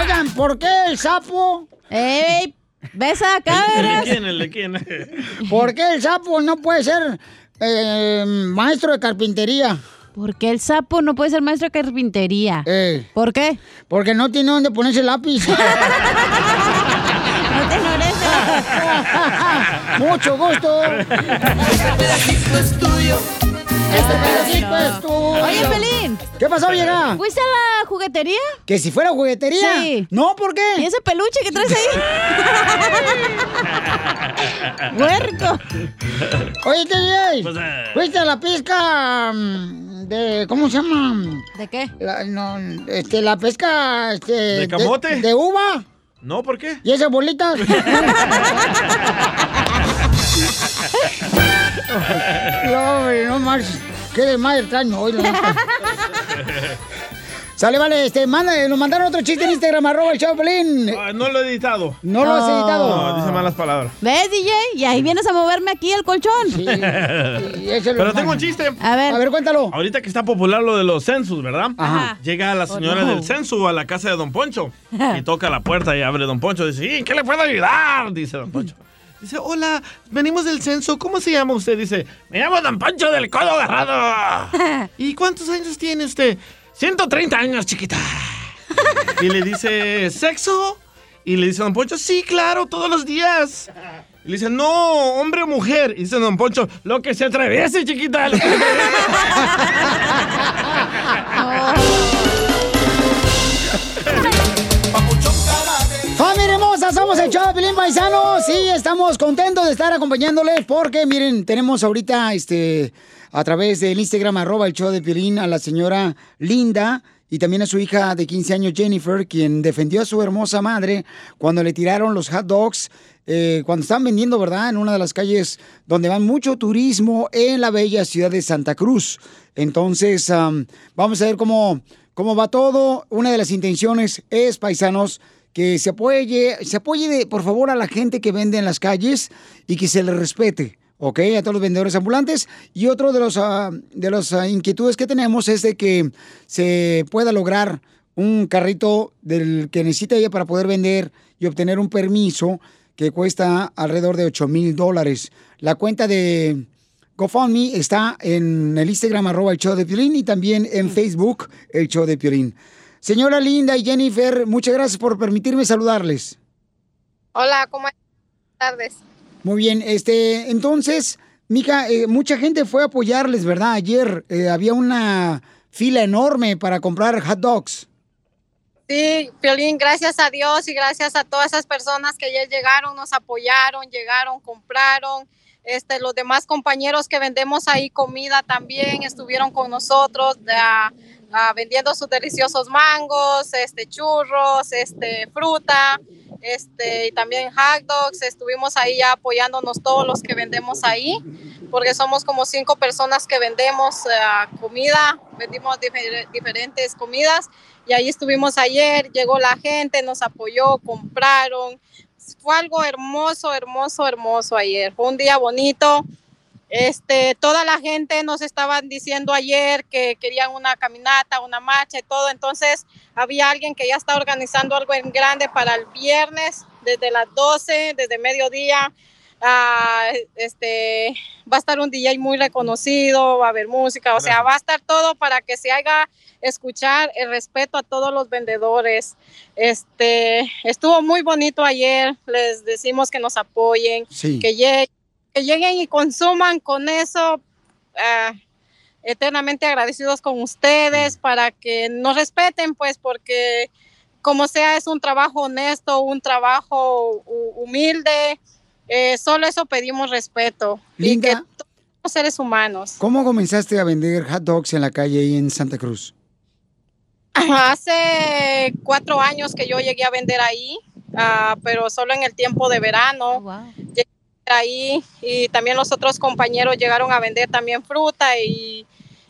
Oigan, ¿por qué el sapo? ¡Ey! ¿Ves acá, ¿El de verás? quién? ¿El de quién? ¿Por qué el sapo no puede ser eh, maestro de carpintería? ¿Por qué el sapo no puede ser maestro de carpintería? Eh, ¿Por qué? porque no tiene dónde ponerse el lápiz. No te Mucho gusto. Este pedacito es tuyo. Este pedacito es tuyo. Oye, Pelín. ¿Qué pasó, vieja? ¿Fuiste a la juguetería? ¿Que si fuera juguetería? Sí. No, ¿por qué? ¿Y ese peluche que traes ahí? Huerco. Oye, DJ, Pues, eh. ¿fuiste a la pesca mm, de... ¿Cómo se llama? ¿De qué? La, no, este, la pesca... Este, ¿De camote? De, uva. ¿No? ¿Por qué? ¿Y esas bolitas? no, no más. Qué de madre extraño hoy. Sale, vale, este, manda, nos mandaron otro chiste en Instagram, arroba el Chaplin. Ah, no lo he editado. ¿No lo has editado? No, dice malas palabras. ¿Ves, DJ? Y ahí vienes a moverme aquí el colchón. Lo Pero tengo un chiste. A ver. A ver, cuéntalo. Ahorita que está popular lo de los census, ¿verdad? Ajá. Llega la señora Oh, no. del censo a la casa de Don Poncho y toca la puerta y abre Don Poncho. Dice, "¿Y ¿en qué le puedo ayudar? Dice Don Poncho. Dice, hola, venimos del censo. ¿Cómo se llama usted? Dice, me llamo Don Poncho del Codo Agarrado. ¿Y cuántos años tiene usted? 130 años, chiquita. Y le dice, ¿sexo? Y le dice Don Poncho, sí, claro, todos los días. Y le dice, no, hombre o mujer. Y dice Don Poncho, lo que se atreviese, chiquita. lo que se ¡Familia Somos el show Pilín Paisanos. Sí, estamos contentos de estar acompañándoles porque, miren, tenemos ahorita este a través del Instagram arroba el show de Pilín a la señora Linda y también a su hija de 15 años Jennifer, quien defendió a su hermosa madre cuando le tiraron los hot dogs. eh, cuando están vendiendo, ¿verdad? En una de las calles donde van mucho turismo en la bella ciudad de Santa Cruz. Entonces, am, vamos a ver cómo, cómo va todo. Una de las intenciones es, paisanos, que se apoye, se apoye de, por favor a la gente que vende en las calles y que se le respete. ¿ok? A todos los vendedores ambulantes. Y otro de los ah, de las ah, inquietudes que tenemos es de que se pueda lograr un carrito del que necesita ella para poder vender y obtener un permiso que cuesta alrededor de 8 mil dólares. La cuenta de GoFundMe está en el Instagram arroba el show de Piolín y también en Facebook el show de Piolín. Señora Linda y Jennifer, muchas gracias por permitirme saludarles. Hola, ¿cómo estás? Buenas tardes. Muy bien, este, entonces, mija, eh, mucha gente fue a apoyarles, ¿verdad? Ayer eh, había una fila enorme para comprar hot dogs. Sí, Piolín, gracias a Dios y gracias a todas esas personas que ya llegaron, nos apoyaron, llegaron, compraron. Este, los demás compañeros que vendemos ahí comida también estuvieron con nosotros ah, vendiendo sus deliciosos mangos, este, churros, este, fruta, este, y también hot dogs. Estuvimos ahí ya apoyándonos todos los que vendemos ahí, porque somos como cinco personas que vendemos ah, comida, vendimos difer- diferentes comidas y ahí estuvimos ayer, llegó la gente, nos apoyó, compraron. Fue algo hermoso, hermoso, hermoso ayer. Fue un día bonito. Este, toda la gente nos estaban diciendo ayer que querían una caminata, una marcha y todo. Entonces, había alguien que ya está organizando algo en grande para el viernes, desde las 12, desde mediodía. Ah, este, va a estar un DJ muy reconocido, va a haber música, o sea, va a estar todo para que se haga escuchar el respeto a todos los vendedores. Este, estuvo muy bonito ayer, les decimos que nos apoyen, Sí. que, lleguen, que lleguen y consuman con eso. ah, eternamente agradecidos con ustedes para que nos respeten, pues, porque como sea, es un trabajo honesto, un trabajo hu- humilde. eh, solo eso pedimos respeto. Y que Linda, todos seres humanos. ¿cómo comenzaste a vender hot dogs en la calle ahí en Santa Cruz? Hace cuatro años que yo llegué a vender ahí, ah, pero solo en el tiempo de verano. Llegué vender ahí y también los otros compañeros llegaron a vender también fruta y,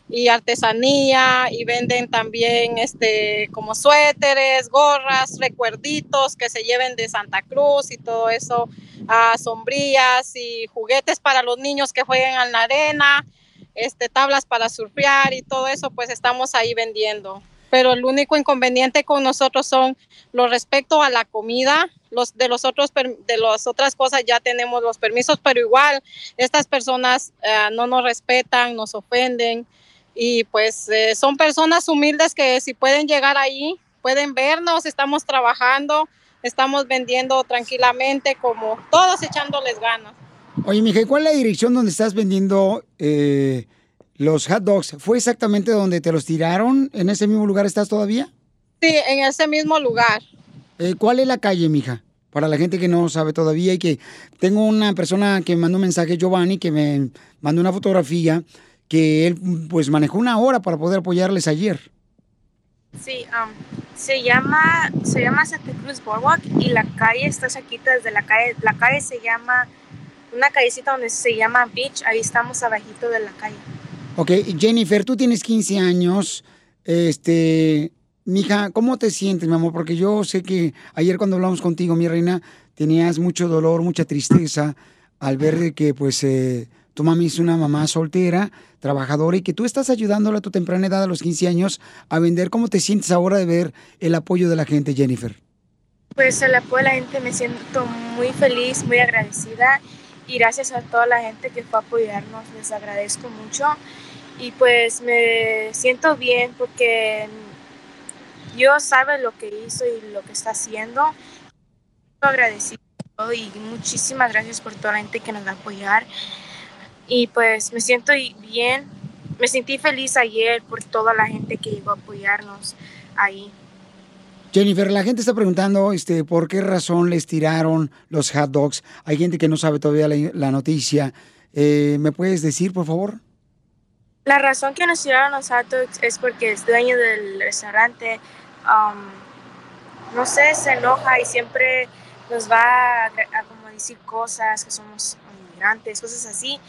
y artesanía y venden también este como suéteres, gorras, recuerditos que se lleven de Santa Cruz y todo eso, ah, sombrillas y juguetes para los niños que jueguen en la arena, este tablas para surfear y todo eso, pues estamos ahí vendiendo pero el único inconveniente con nosotros son los respecto a la comida, los de los otros de las otras cosas ya tenemos los permisos, pero igual estas personas eh, no nos respetan, nos ofenden y pues eh, son personas humildes que si pueden llegar ahí, pueden vernos, estamos trabajando, estamos vendiendo tranquilamente como todos echándoles ganas. Oye, mija, ¿y ¿cuál es la dirección donde estás vendiendo eh, los hot dogs? ¿Fue exactamente donde te los tiraron? ¿En ese mismo lugar estás todavía? Sí, en ese mismo lugar. Eh, ¿Cuál es la calle, mija? Para la gente que no sabe todavía y que tengo una persona que me mandó un mensaje, Giovanni, que me mandó una fotografía que él pues manejó una hora para poder apoyarles ayer. Sí, um, se llama se llama Santa Cruz Boardwalk y la calle está cerquita desde la calle. La calle se llama una callecita donde se llama Beach. Ahí estamos abajito de la calle. Ok, Jennifer, tú tienes 15 años. Este, mija, ¿cómo te sientes, mi amor? Porque yo sé que ayer cuando hablamos contigo, mi reina, tenías mucho dolor, mucha tristeza al ver que, pues, eh, tu mami es una mamá soltera, trabajadora y que tú estás ayudándola a tu temprana edad, a los 15 años, a vender. ¿Cómo te sientes ahora de ver el apoyo de la gente, Jennifer? Pues el apoyo de la gente me siento muy feliz, muy agradecida y gracias a toda la gente que fue a apoyarnos, les agradezco mucho y pues me siento bien porque Dios sabe lo que hizo y lo que está haciendo. Agradecido y muchísimas gracias por toda la gente que nos va a apoyar. Y pues me siento bien, me sentí feliz ayer por toda la gente que llegó a apoyarnos ahí. Jennifer, la gente está preguntando este, por qué razón les tiraron los hot dogs. Hay gente que no sabe todavía la, la noticia. Eh, ¿Me puedes decir, por favor? La razón que nos tiraron los hot dogs es porque el dueño del restaurante, um, no sé, se enoja y siempre nos va a, a como decir cosas, que somos inmigrantes, cosas así.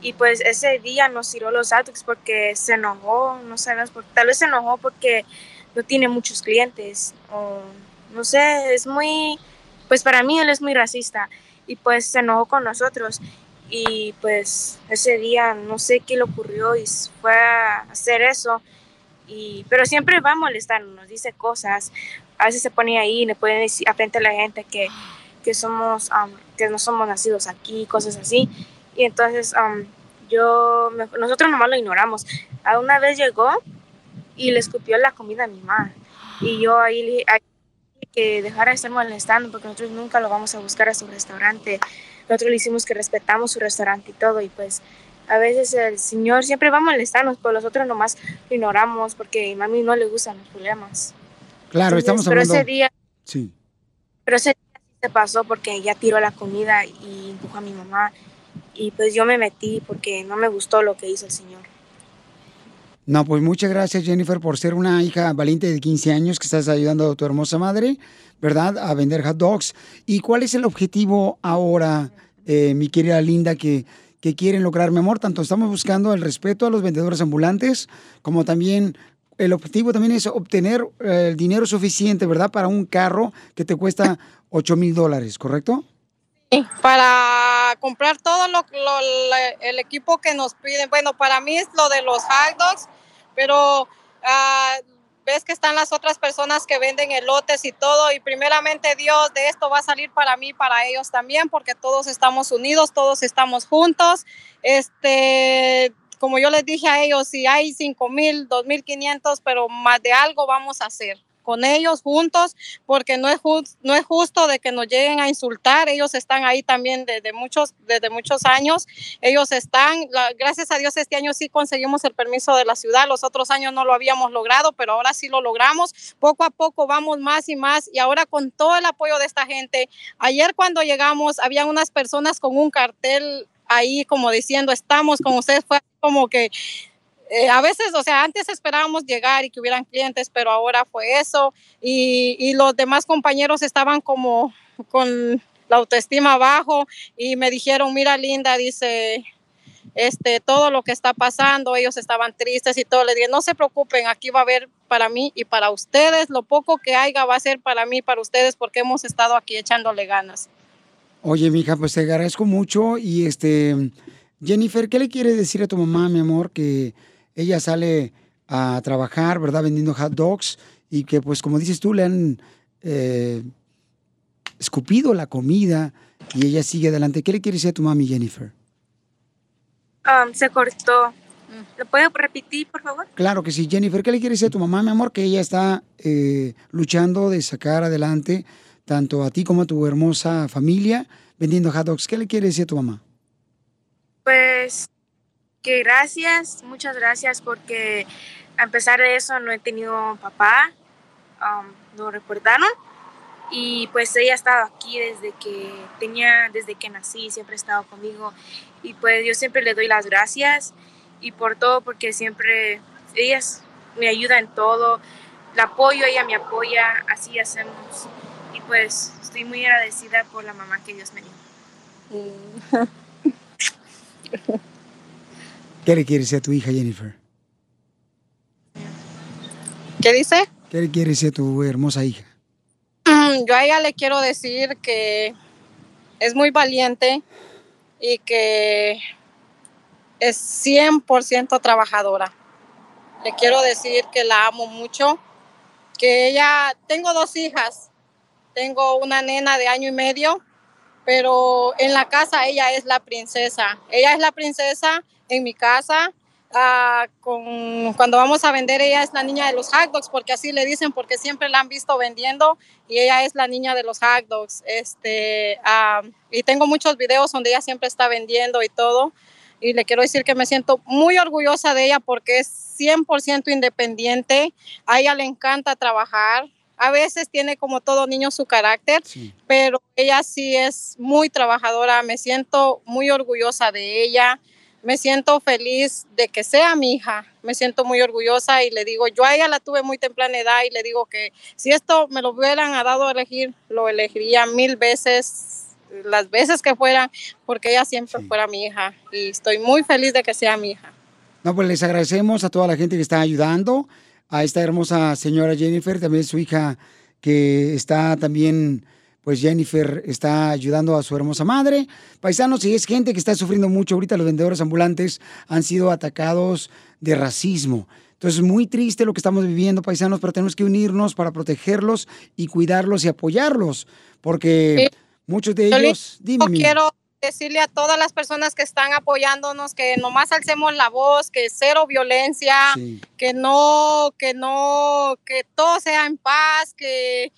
Y pues ese día nos tiró los hot dogs porque se enojó, no sabemos por tal vez se enojó porque no tiene muchos clientes o no sé, es muy, pues para mí él es muy racista y pues se enojó con nosotros y pues ese día no sé qué le ocurrió y fue a hacer eso. Y pero siempre va a molestar nos dice cosas. A veces se pone ahí y le puede decir frente a la gente que, que somos que no somos nacidos aquí cosas así. Y entonces yo me- nosotros nomás lo ignoramos. A una vez llegó y le escupió la comida a mi mamá. Y yo ahí le ahí que dejara de estar molestando porque nosotros nunca lo vamos a buscar a su restaurante. Nosotros le hicimos que respetamos su restaurante y todo y pues a veces el señor siempre va a molestarnos, pero nosotros nomás lo ignoramos porque a mami no le gustan los problemas. Claro, Entonces, estamos pero hablando... ese día, Sí. pero ese día sí se pasó porque ella tiró la comida y empujó a mi mamá y pues yo me metí porque no me gustó lo que hizo el señor. No, pues muchas gracias Jennifer por ser una hija valiente de 15 años que estás ayudando a tu hermosa madre, ¿verdad? A vender hot dogs. ¿Y cuál es el objetivo ahora, eh, mi querida Linda, que, que quieren lograr, mi amor? Tanto estamos buscando el respeto a los vendedores ambulantes, como también el objetivo también es obtener eh, el dinero suficiente, ¿verdad? Para un carro que te cuesta 8 mil dólares, ¿correcto? para comprar todo lo, lo- el equipo que nos piden. Bueno, para mí es lo de los hot dogs, pero ah, ves que están las otras personas que venden elotes y todo, y primeramente Dios, de esto va a salir para mí, para ellos también, porque todos estamos unidos, todos estamos juntos. Este, como yo les dije a ellos, si hay 5 mil, 2 mil 500, pero más de algo vamos a hacer con ellos juntos, porque no es, no es justo de que nos lleguen a insultar. Ellos están ahí también desde muchos, desde muchos años. Ellos están, gracias a Dios este año sí conseguimos el permiso de la ciudad. Los otros años no lo habíamos logrado, pero ahora sí lo logramos. Poco a poco vamos más y más y ahora con todo el apoyo de esta gente. Ayer cuando llegamos había unas personas con un cartel ahí como diciendo estamos con ustedes. Fue como que eh, a veces, o sea, antes esperábamos llegar y que hubieran clientes, pero ahora fue eso. Y, y los demás compañeros estaban como con la autoestima bajo y me dijeron, mira Linda, dice, este, todo lo que está pasando, ellos estaban tristes y todo. Les dije, no se preocupen, aquí va a haber para mí y para ustedes, lo poco que haya va a ser para mí y para ustedes porque hemos estado aquí echándole ganas. Oye, mija, pues te agradezco mucho. Y este, Jennifer, ¿qué le quieres decir a tu mamá, mi amor? Que ella sale a trabajar, ¿verdad? Vendiendo hot dogs y que, pues, como dices tú, le han eh, escupido la comida y ella sigue adelante. ¿Qué le quieres decir a tu mami, Jennifer? Um, se cortó. ¿Lo puedo repetir, por favor? Claro que sí, Jennifer, ¿qué le quieres decir a tu mamá, mi amor? Que ella está eh, luchando de sacar adelante tanto a ti como a tu hermosa familia vendiendo hot dogs. ¿Qué le quieres decir a tu mamá? Pues que gracias, muchas gracias porque a pesar de eso no he tenido papá, um, lo recordaron. Y pues ella ha estado aquí desde que tenía, desde que nací, siempre ha estado conmigo. Y pues yo siempre le doy las gracias y por todo porque siempre ella es- me ayuda en todo, la apoyo, ella me apoya, así hacemos. Y pues estoy muy agradecida por la mamá que Dios me dio. ¿Qué le quieres decir a tu hija, Jennifer? ¿Qué dice? ¿Qué le quieres a tu hermosa hija? Yo a ella le quiero decir que es muy valiente y que es 100% trabajadora. Le quiero decir que la amo mucho, que ella, tengo dos hijas, tengo una nena de año y medio, pero en la casa ella es la princesa. Ella es la princesa en mi casa. ah, con, cuando vamos a vender, ella es la niña de los hot dogs, porque así le dicen, porque siempre la han visto vendiendo y ella es la niña de los hot dogs. Este, ah, y tengo muchos videos donde ella siempre está vendiendo y todo. Y le quiero decir que me siento muy orgullosa de ella porque es 100% independiente. A ella le encanta trabajar. A veces tiene como todo niño su carácter, pero ella sí es muy trabajadora. Me siento muy orgullosa de ella. Me siento feliz de que sea mi hija. Me siento muy orgullosa y le digo, yo a ella la tuve muy temprana edad y le digo que si esto me lo hubieran dado a elegir, lo elegiría mil veces, las veces que fueran, porque ella siempre fuera mi hija. Y estoy muy feliz de que sea mi hija. No, pues les agradecemos a toda la gente que está ayudando, a esta hermosa señora Jennifer, también su hija que está también, pues Jennifer está ayudando a su hermosa madre. Paisanos, y es gente que está sufriendo mucho. Ahorita los vendedores ambulantes han sido atacados de racismo. Entonces, muy triste lo que estamos viviendo, paisanos, pero tenemos que unirnos para protegerlos y cuidarlos y apoyarlos, porque muchos de ellos... Dime, yo mi- quiero decirle a todas las personas que están apoyándonos que nomás alcemos la voz, que cero violencia, que no, que no, que todo sea en paz, que,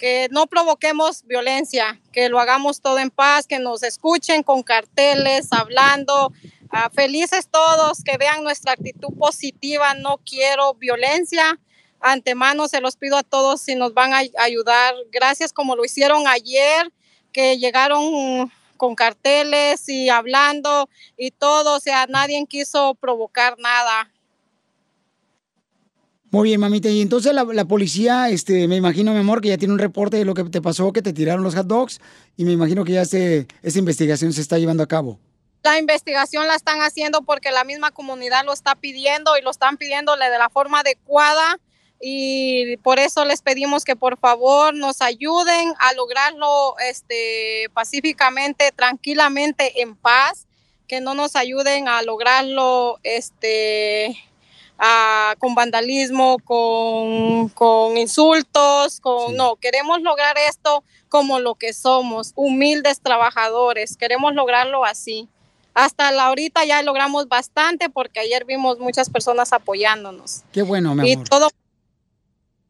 que no provoquemos violencia, que lo hagamos todo en paz, que nos escuchen con carteles, hablando. Ah, felices todos, que vean nuestra actitud positiva, no quiero violencia. Antemano se los pido a todos si nos van a ayudar. Gracias como lo hicieron ayer, que llegaron con carteles y hablando y todo, o sea, nadie quiso provocar nada. Muy bien, mamita. Y entonces la, policía, este, me imagino, mi amor, que ya tiene un reporte de lo que te pasó, que te tiraron los hot dogs, y me imagino que ya se, esa investigación se está llevando a cabo. La investigación la están haciendo porque la misma comunidad lo está pidiendo y lo están pidiéndole de la forma adecuada y por eso les pedimos que por favor nos ayuden a lograrlo este, pacíficamente, tranquilamente, en paz, que no nos ayuden a lograrlo este, ah, con vandalismo, con, con insultos, con no, queremos lograr esto como lo que somos, humildes trabajadores, queremos lograrlo así. Hasta la ahorita ya logramos bastante porque ayer vimos muchas personas apoyándonos. Qué bueno, mi Y amor. todo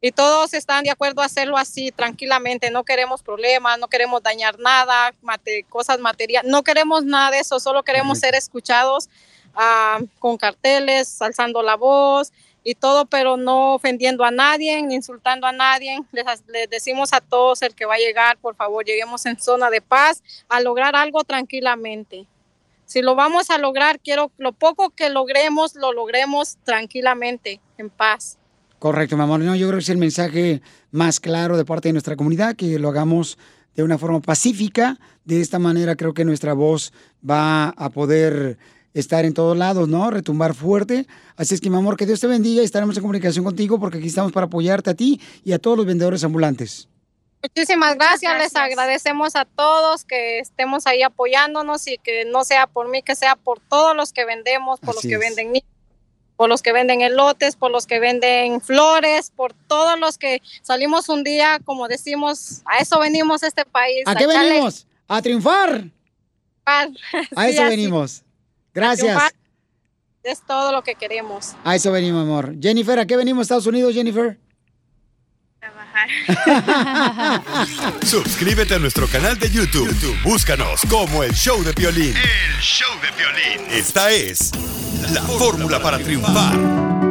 y todos están de acuerdo a hacerlo así tranquilamente. No queremos problemas, no queremos dañar nada, mate- cosas materiales, no queremos nada de eso. Solo queremos ser escuchados ah, con carteles, alzando la voz y todo, pero no ofendiendo a nadie, ni insultando a nadie. Les, les decimos a todos el que va a llegar, por favor, lleguemos en zona de paz a lograr algo tranquilamente. Si lo vamos a lograr, quiero lo poco que logremos, lo logremos tranquilamente, en paz. Correcto, mi amor. No, yo creo que es el mensaje más claro de parte de nuestra comunidad, que lo hagamos de una forma pacífica. De esta manera creo que nuestra voz va a poder estar en todos lados, ¿no? Retumbar fuerte. Así es que, mi amor, que Dios te bendiga y estaremos en comunicación contigo porque aquí estamos para apoyarte a ti y a todos los vendedores ambulantes. Muchísimas gracias. les agradecemos a todos que estemos ahí apoyándonos y que no sea por mí, que sea por todos los que vendemos, por Así los que es. venden niños, por los que venden elotes, por los que venden flores, por todos los que salimos un día, como decimos, a eso venimos a este país. ¿A qué echarle venimos? A triunfar. A Sí, eso así, venimos. Gracias. Es todo lo que queremos. A eso venimos, amor. Jennifer, ¿a qué venimos, Estados Unidos, Jennifer? Suscríbete a nuestro canal de YouTube. YouTube, Búscanos como el show de violín. El show de violín. Esta es la fórmula para triunfar.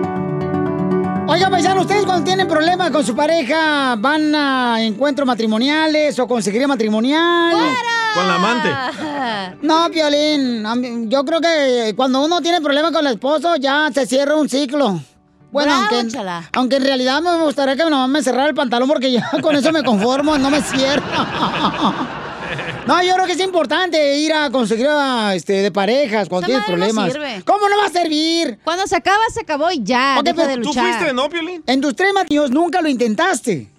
Oiga, paisano, ustedes cuando tienen problemas con su pareja, van a encuentros matrimoniales o conseguiría matrimonial. Con la amante. No, Piolín, yo creo que cuando uno tiene problemas con el esposo, ya se cierra un ciclo. Bueno, Bravo, aunque, chala. aunque en realidad me gustaría que mi mamá me cerrara el pantalón porque ya con eso me conformo, no me cierra. No, yo creo que es importante ir a conseguir a, este, de parejas cuando tienes madre no problemas. sirve. ¿Cómo no va a servir? Cuando se acaba, se acabó y ya. Deja pero tú luchar. fuiste, ¿no, Piolín? En tus tres matrimonios nunca lo intentaste.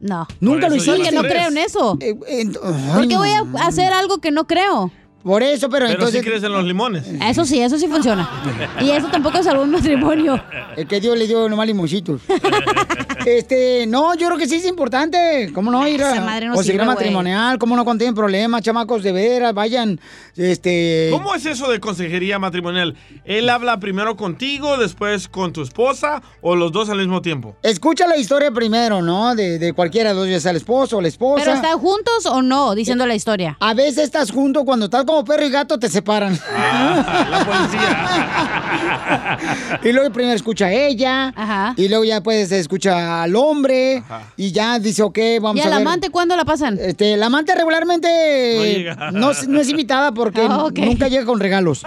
No. Nunca lo hiciste. Porque no creo en eso. Eh, ent- ¿Por qué voy a hacer algo que no creo? Por eso, pero, Pero entonces... sí crees en los limones. Eso sí, eso sí funciona. Y eso tampoco es algún matrimonio. Es que Dios le dio nomás limoncitos. Este, no, yo creo que sí es importante. ¿Cómo no ir a madre no sirve, matrimonial? ¿Cómo no cuando tienen problemas, chamacos de veras? Vayan, este... ¿Cómo es eso de consejería matrimonial? ¿Él habla primero contigo, después con tu esposa o los dos al mismo tiempo? Escucha la historia primero, ¿no? De, de cualquiera de los dos, ya sea el esposo o la esposa. ¿Pero están juntos o no? Diciendo la historia. A veces estás junto, cuando estás como perro y gato te separan. y luego primero escucha a ella. Y luego ya pues escucha al hombre. Y ya dice, ok, vamos ¿Y a ver. amante cuándo la pasan? Este, la amante regularmente No es- no es invitada porque Ah, nunca llega con regalos.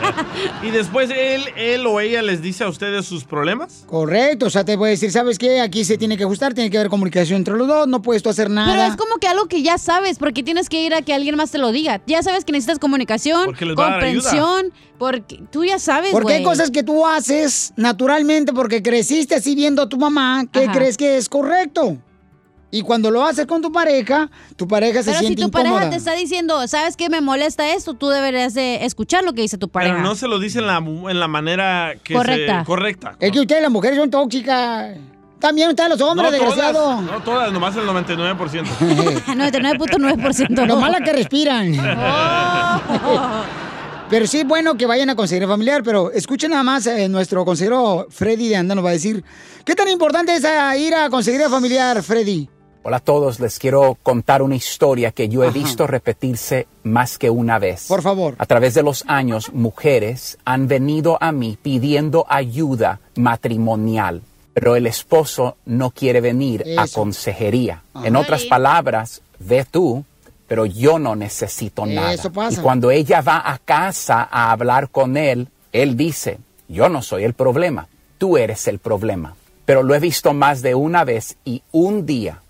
y después él, él o ella les dice a ustedes sus problemas. Correcto, o sea, te puede decir, ¿sabes qué? Aquí se tiene que ajustar, tiene que haber comunicación entre los dos, no puedes tú hacer nada. Pero es como que algo que ya sabes, porque tienes que ir a que alguien más te lo diga. Ya sabes que necesitas comunicación, Porque les va a dar comprensión, porque tú ya sabes, Porque hay cosas que tú haces naturalmente porque creciste así viendo a tu mamá que Ajá. crees que es correcto. Y cuando lo haces con tu pareja, tu pareja se Pero si siente tu incómoda. pareja te está diciendo, ¿sabes qué me molesta esto? Tú deberías de escuchar lo que dice tu pareja. Pero no se lo dice en la, en la manera que Correcta. Se, correcta. Es que ustedes las mujeres son tóxicas. También ustedes los hombres, no desgraciado. Todas, no todas, nomás el 99%. 99.9%. Lo mala que respiran. Oh. Pero sí bueno que vayan a consejería familiar, pero escuchen nada más, eh, nuestro consejero Freddy de Anda nos va a decir, ¿qué tan importante es ah, ir a consejería familiar, Freddy? Hola a todos, les quiero contar una historia que yo he visto repetirse más que una vez. Por favor. A través de los años, mujeres han venido a mí pidiendo ayuda matrimonial, pero el esposo no quiere venir a consejería. Ajá. En otras palabras, ve tú, pero yo no necesito nada. Eso pasa. Y cuando ella va a casa a hablar con él, él dice, yo no soy el problema, tú eres el problema. Pero lo he visto más de una vez y un día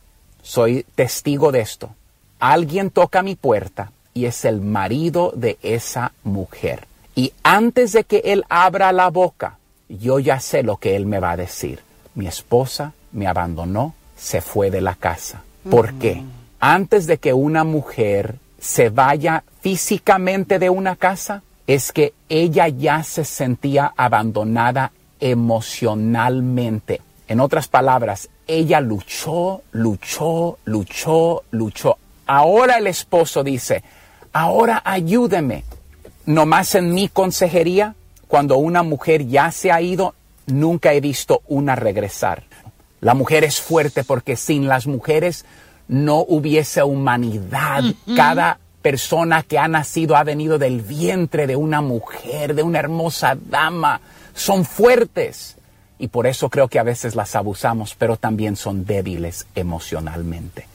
soy testigo de esto. Alguien toca mi puerta y es el marido de esa mujer. Y antes de que él abra la boca, yo ya sé lo que él me va a decir. Mi esposa me abandonó, se fue de la casa. ¿Por qué? Antes de que una mujer se vaya físicamente de una casa, es que ella ya se sentía abandonada emocionalmente. En otras palabras, ella luchó, luchó, luchó, luchó. Ahora el esposo dice, ahora ayúdeme. Nomás en mi consejería, cuando una mujer ya se ha ido, nunca he visto una regresar. La mujer es fuerte porque sin las mujeres no hubiese humanidad. Cada persona que ha nacido ha venido del vientre de una mujer, de una hermosa dama. Son fuertes. Y por eso creo que a veces las abusamos, pero también son débiles emocionalmente.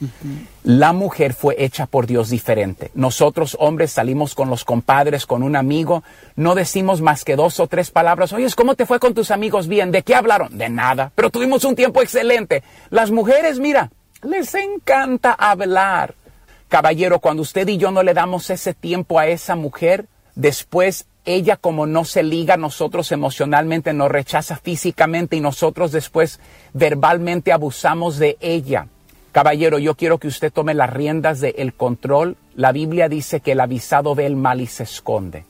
La mujer fue hecha por Dios diferente. Nosotros hombres salimos con los compadres, con un amigo, no decimos más que dos o tres palabras. Oye, ¿cómo te fue con tus amigos? Bien, ¿de qué hablaron? De nada, pero tuvimos un tiempo excelente. Las mujeres, mira, les encanta hablar. Caballero, cuando usted y yo no le damos ese tiempo a esa mujer, después ella como no se liga nosotros emocionalmente, nos rechaza físicamente y nosotros después verbalmente abusamos de ella. Caballero, yo quiero que usted tome las riendas del control. La Biblia dice que el avisado ve el mal y se esconde.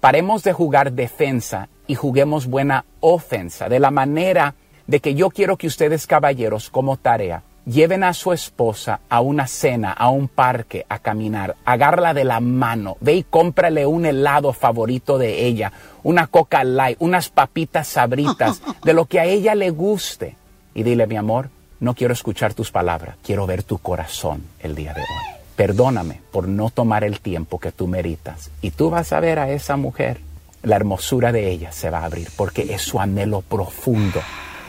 Paremos de jugar defensa y juguemos buena ofensa, de la manera de que yo quiero que ustedes, caballeros, como tarea, lleven a su esposa a una cena, a un parque, a caminar, agárrala de la mano, ve y cómprale un helado favorito de ella, una coca light, unas papitas sabritas, de lo que a ella le guste. Y dile, mi amor, no quiero escuchar tus palabras, quiero ver tu corazón el día de hoy. Perdóname por no tomar el tiempo que tú meritas. Y tú vas a ver a esa mujer, la hermosura de ella se va a abrir, porque es su anhelo profundo.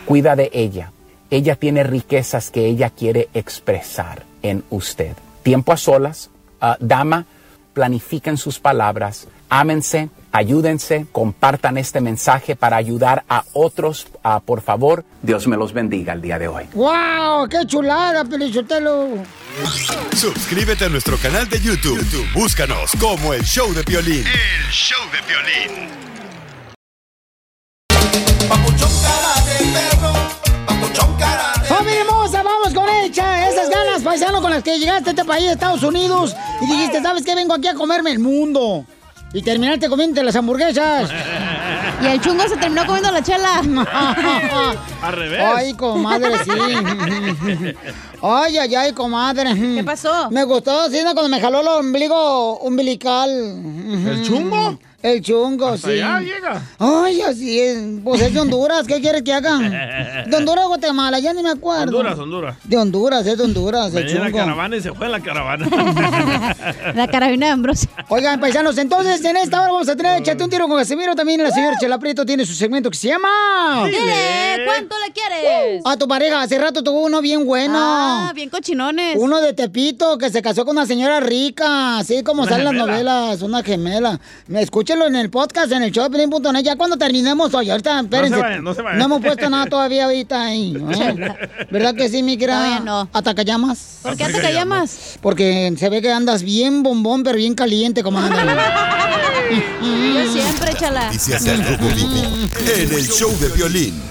Cuida de ella, ella tiene riquezas que ella quiere expresar en usted. Tiempo a solas, ah, dama, planifiquen sus palabras, ámense, ayúdense, compartan este mensaje para ayudar a otros, por favor. Dios me los bendiga el día de hoy. ¡Wow! ¡Qué chulada, Pelichotelo! Suscríbete a nuestro canal de YouTube. YouTube, Búscanos como el show de violín. El show de violín. ¡Familia hermosa! ¡Vamos con ella! Esas ganas, paisano, con las que llegaste a este país, Estados Unidos, y dijiste, ¿sabes qué? Vengo aquí a comerme el mundo. Y terminaste comiendo las hamburguesas. Y el chungo se terminó comiendo la chela. Al revés. Ay, comadre, sí. Ay, ay, ay, comadre. ¿Qué pasó? Me gustó, sí, cuando me jaló el ombligo umbilical. ¿El chungo? El chungo, Hasta sí. allá llega. Ay, así es. Pues es de Honduras, ¿qué quieres que haga? De Honduras o Guatemala, ya ni me acuerdo. Honduras, Honduras. De Honduras, es de Honduras, el Venía en la caravana y se fue en la caravana. La carabina de Ambrosio. Oigan, paisanos, entonces en esta hora vamos a tener Échate un tiro con Casimiro. También la señora Chela Prieto tiene su segmento que se llama... Dile, ¿cuánto le quieres? A tu pareja, hace rato tuvo uno bien bueno. Ah, bien cochinones. Uno de Tepito que se casó con una señora rica, así como Una salen las novelas, una gemela. Me escúchenlo en el podcast, en el show de ya cuando terminemos hoy. Ahorita, espérense. vayan, no se vayan. hemos puesto nada todavía ahorita ahí. ¿eh? ¿Verdad que sí, mi querida? Todavía no. Atacallamas. ¿Por qué Atacallamas? Porque se ve que andas bien bombón, pero bien caliente, como. Yo siempre, chala. Noticias del Rojo Vivo en el show de violín.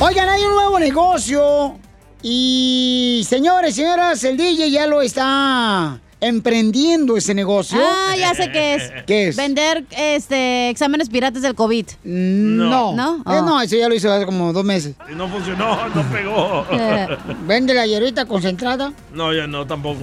Oigan, hay un nuevo negocio. Y señores, señoras, el DJ ya lo está emprendiendo ese negocio. Ah, ya sé qué es. ¿Qué es? Vender este exámenes piratas del COVID. No. ¿No? Eh, Oh. no, eso ya lo hizo hace como dos meses. Y no funcionó, no pegó. Vende la hierbita concentrada. No, ya no, tampoco.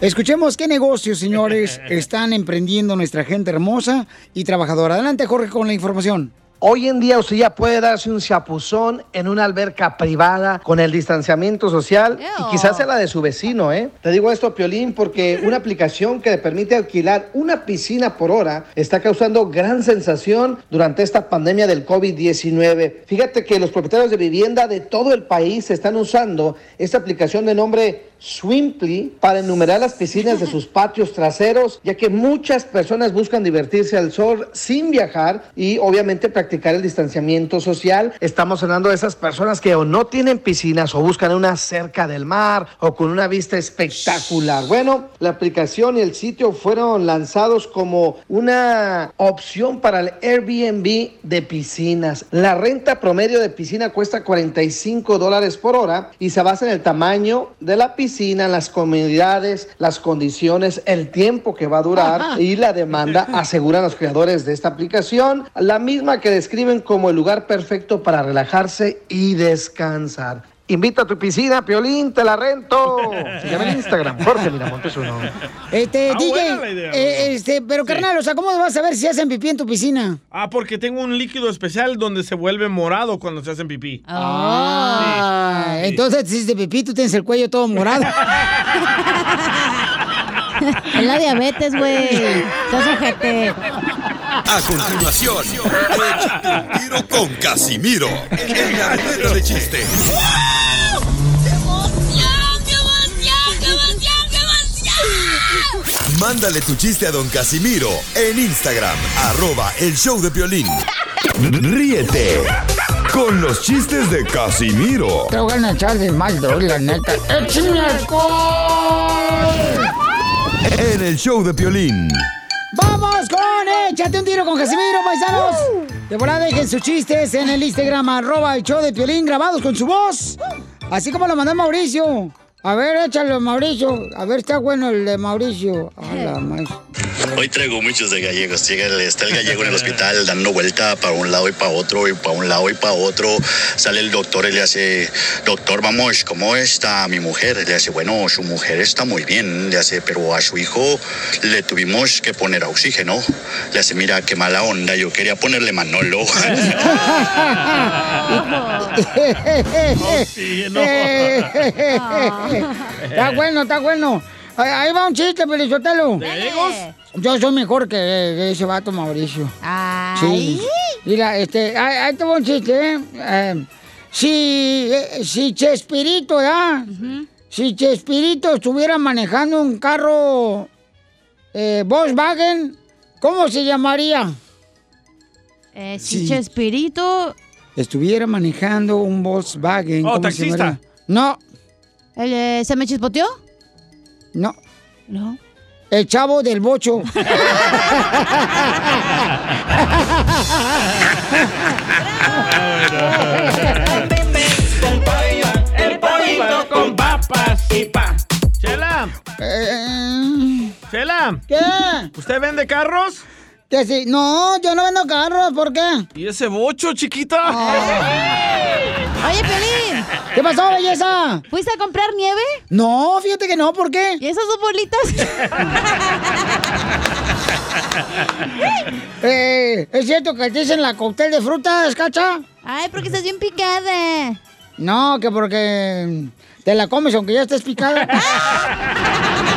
Escuchemos qué negocios, señores, están emprendiendo nuestra gente hermosa y trabajadora. Adelante, Jorge, con la información. Hoy en día usted ya puede darse un chapuzón en una alberca privada con el distanciamiento social y quizás sea la de su vecino, ¿eh? Te digo esto, Piolín, porque una aplicación que le permite alquilar una piscina por hora está causando gran sensación durante esta pandemia del COVID-19. Fíjate que los propietarios de vivienda de todo el país están usando esta aplicación de nombre Swimply para enumerar las piscinas de sus patios traseros, ya que muchas personas buscan divertirse al sol sin viajar y obviamente practicar el distanciamiento social. Estamos hablando de esas personas que o no tienen piscinas o buscan una cerca del mar o con una vista espectacular. Bueno, la aplicación y el sitio fueron lanzados como una opción para el Airbnb de piscinas. La renta promedio de piscina cuesta 45 dólares por hora y se basa en el tamaño de la piscina, las comodidades, las condiciones, el tiempo que va a durar Ajá. y la demanda, aseguran los creadores de esta aplicación, la misma que describen como el lugar perfecto para relajarse y descansar. Invita a tu piscina, Piolín, te la rento. Sígueme en Instagram, Jorge Miramontes uno. Este, Ah, DJ, buena la idea, eh, este, pero carnal, o sea, ¿cómo vas a ver si hacen pipí en tu piscina? Ah, porque tengo un líquido especial donde se vuelve morado cuando se hacen pipí. Ah, entonces si es de pipí, tú tienes el cuello todo morado. Es la diabetes, güey. Estás ojete. A continuación, échate un tiro con Casimiro en la ruleta de chiste. Mándale tu chiste a don Casimiro en Instagram, arroba el show de violín. Ríete con los chistes de Casimiro Te voy a echar de mal, doy, la neta. ¡Échame alcohol! en el show de violín. ¡Vamos con Échate un tiro con Casimiro, paisanos! De volada dejen sus chistes en el Instagram, arroba el show de Piolín, grabados con su voz. Así como lo mandó Mauricio. A ver, échalo, Mauricio. A ver, está bueno el de Mauricio. A la más. Hoy traigo muchos de gallegos. Llega el- está el gallego en el hospital dando vuelta para un lado y para otro, y para un lado y para otro. Sale el doctor y le hace, doctor, vamos, ¿cómo está mi mujer? Le hace, bueno, su mujer está muy bien. Le hace, pero a su hijo le tuvimos que poner oxígeno. Le hace, mira, qué mala onda, yo quería ponerle Manolo. Oxígeno. Está bueno, está bueno. Ahí, va un chiste, Pelizotelo. Yo soy mejor que ese vato Mauricio. Sí. Mira, este, ahí, te va un chiste, ¿eh? Eh, si, eh, si Chespirito, ¿ya? Si Chespirito estuviera manejando un carro eh, Volkswagen, ¿cómo se llamaría? Eh, si Sí. Chespirito. Estuviera manejando un Volkswagen. Oh, ¿cómo se taxista. llamaría? No. ¿El, eh, ¿Se me chispoteó? No. No. El chavo del bocho. El pollito con papas y pa. Chela. Chela. ¿Qué? ¿Usted vende carros? Que sí. No, yo no vendo carros, ¿por qué? ¿Y ese bocho, chiquita? Oye, Pelín. ¿Qué pasó, belleza? ¿Fuiste a comprar nieve? No, fíjate que no, ¿por qué? ¿Y esas dos bolitas? eh, ¿Es cierto que te dicen la cóctel de frutas, cacha? Ay, porque estás bien picada. No, que porque te la comes aunque ya estés picada.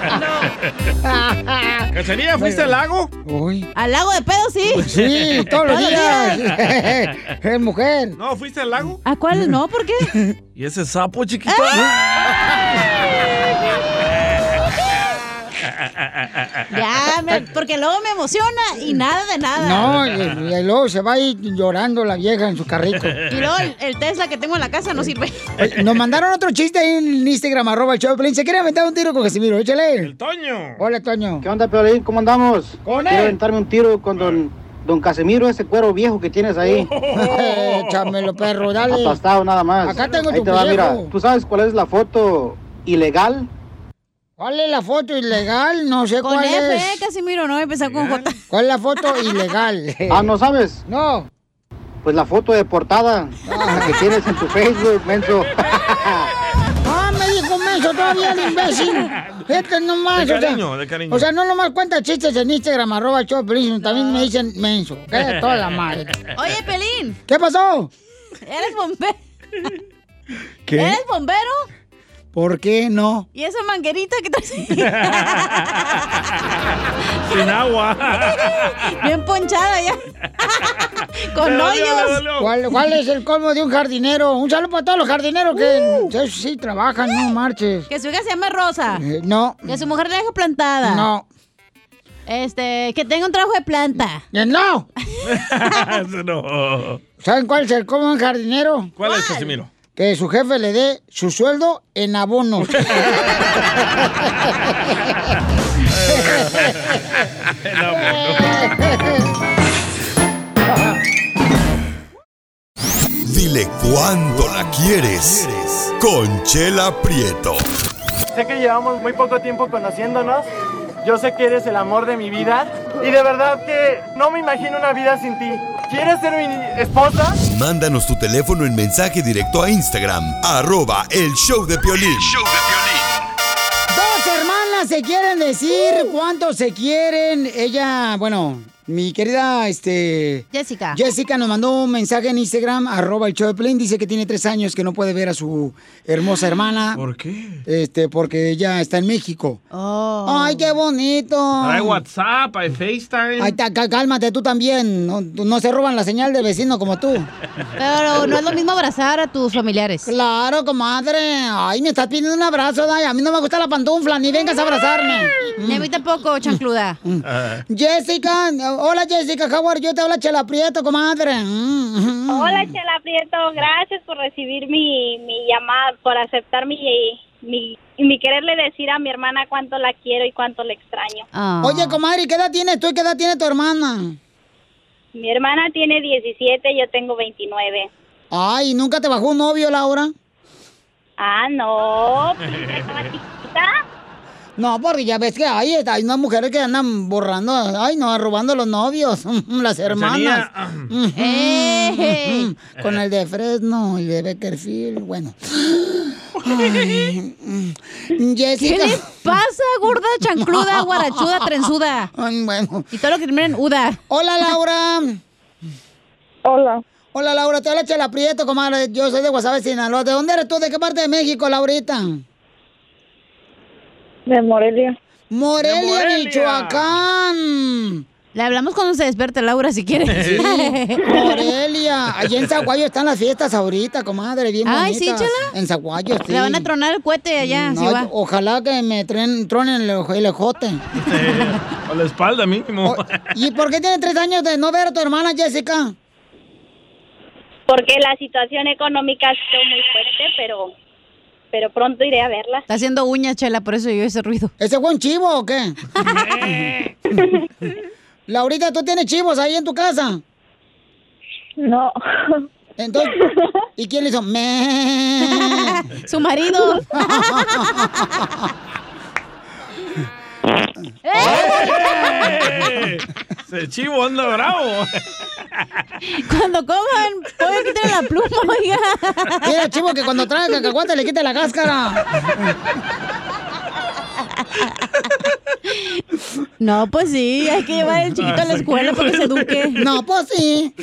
¿Cacería, fuiste al lago? Uy. ¿Al lago de pedo, sí? Sí, todos los días. es mujer. ¿No, fuiste al lago? ¿A cuál no? ¿Por qué? ¿Y ese sapo, chiquita? Ya, me- porque luego me emociona y nada de nada. No, y, y luego se va ahí llorando la vieja en su carrito. Y luego el, el Tesla que tengo en la casa no sirve. Oye, Nos mandaron otro chiste ahí en Instagram, arroba el show de Piolín. Se quiere aventar un tiro con Casimiro, échale. El Toño. Hola, Toño. ¿Qué onda, Piolín? ¿Cómo andamos? Con Quiero aventarme un tiro con don, don Casemiro, ese cuero viejo que tienes ahí. Échamelo, perro, dale. Aplastado nada más. Acá tengo ahí tu te va, viejo. mira. ¿Tú sabes cuál es la foto ilegal? ¿Cuál es la foto ilegal? No sé Con cuál F, es. Casimiro, no voy a empezar con J. ¿Cuál es la foto ilegal? Ah, ¿no sabes? No. Pues la foto de portada, la que tienes en tu Facebook, menso. Ah, me dijo menso todavía el imbécil. Este nomás. De o sea- cariño, de cariño. O sea, no nomás cuenta chistes en Instagram, arroba show sino también me dicen menso. ¿Qué? Toda la madre. Oye, Pelín, ¿Qué pasó? ¿eres bombero? ¿Qué? ¿Eres bombero? ¿Por qué no? ¿Y esa manguerita que traes? Sin agua. Bien ponchada ya. Con hoyos. ¿Cuál, cuál es el colmo de un jardinero? Un saludo para todos los jardineros que sí, sí trabajan, no marches. Que su hija se llame Rosa. Eh, no. Que su mujer la deje plantada. No. Este, que tenga un trabajo de planta. Eh, No. Ese no. ¿Saben cuál es el colmo de un jardinero? ¿Cuál es, Casimiro? Que su jefe le dé su sueldo en abonos. Dile cuándo la quieres. Conchela Prieto. Sé que llevamos muy poco tiempo conociéndonos. Yo sé que eres el amor de mi vida. Y de verdad que no me imagino una vida sin ti. ¿Quieres ser mi esposa? Mándanos tu teléfono en mensaje directo a Instagram, arroba el show de Piolín. Dos hermanas se quieren decir cuánto se quieren. Ella, bueno, mi querida, este... Jessica. Jessica nos mandó un mensaje en Instagram, arroba el show de. Dice que tiene tres años que no puede ver a su hermosa hermana. ¿Por qué? Este, porque ella está en México. Oh. Ay, qué bonito. Hay WhatsApp, hay FaceTime. Ay, cálmate tú también. No, no se roban la señal de vecino como tú. Pero no es lo mismo abrazar a tus familiares. Claro, comadre. Ay, me estás pidiendo un abrazo, Day. A mí no me gusta la pantufla, ni vengas a abrazarme. Ni a mí tampoco, chancluda. Ah. Jessica, hola Jessica, how are you? Te habla Chela Prieto, comadre. Mm, Hola, Chela Prieto, gracias por recibir mi, mi llamada, por aceptar mi, mi, mi quererle decir a mi hermana cuánto la quiero y cuánto le extraño. Ah. Oye, comadre, ¿qué edad tienes tú y qué edad tiene tu hermana? Mi hermana tiene 17, yo tengo 29. Ay, ¿nunca te bajó un novio, Laura? Ah, no, pues, estaba chiquita. No, porque ya ves que hay, hay unas mujeres que andan borrando, ay, no, robando los novios, las hermanas. Ujú, Con el de Fresno y de Beckerfield, bueno. Ay, mm, ¿Qué Jessica. les pasa, gorda, chancluda, guarachuda, trenzuda? Ay, bueno. Y todo lo que termina en uda. Hola, Laura. Hola. Hola, Laura. Te habla Chela Prieto, comadre. Yo soy de Guasave, Sinaloa. ¿De dónde eres tú? ¿De qué parte de México, Laurita? De Morelia. Morelia, De Morelia. Michoacán. Le hablamos cuando se despierte Laura, si quieres. Sí, Morelia. Allí en Zaguayo están las fiestas ahorita, comadre, bien Ay, ¿sí, bonitas. Chela? En Zaguayo, sí. Le van a tronar el cohete allá, No, si va. Ojalá que me tren- tronen el, el ejote. A la espalda mínimo. ¿Y por qué tiene tres años de no ver a tu hermana, Jessica? Porque la situación económica ha sido muy fuerte, pero, pero pronto iré a verla. Está haciendo uñas, chela, por eso yo ese ruido. ¿Ese fue un chivo o qué? Laurita, ¿tú tienes chivos ahí en tu casa? No. Entonces, ¿y quién le hizo? Su marido. ¡Eh! Ese chivo anda bravo. Cuando coman, pueden quitar la pluma, oiga. Mira, chivo, que cuando trae cacahuate le quite la cáscara. No, pues sí, hay que llevar al chiquito a la escuela para que se eduque. No, pues sí.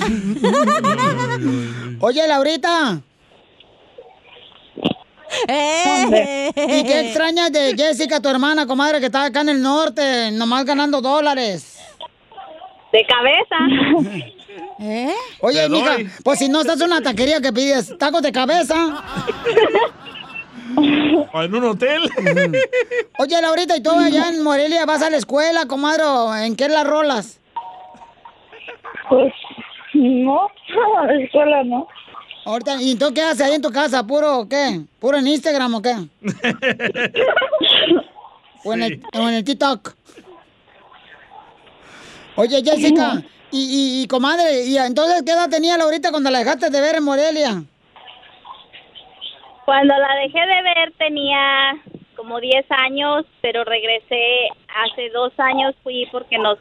Oye, Laurita. ¡Eh! ¿Y qué extrañas de Jessica, tu hermana, comadre, que está acá en el norte, nomás ganando dólares? De cabeza. ¿Eh? Oye, mija, pues si no estás en una taquería que pides tacos de cabeza. O en un hotel. Oye, Laurita, ¿y tú allá en Morelia vas a la escuela, comadre? o ¿En qué las rolas? Pues, no, a la escuela no. Ahorita, ¿y tú qué haces ahí en tu casa? ¿Puro qué? ¿Puro en Instagram o qué? ¿O en, el, o en el TikTok? Oye, Jessica, y, y, y, comadre, ¿y entonces qué edad tenía Laurita cuando la dejaste de ver en Morelia? Cuando la dejé de ver tenía como 10 años, pero regresé hace dos años, fui porque nos,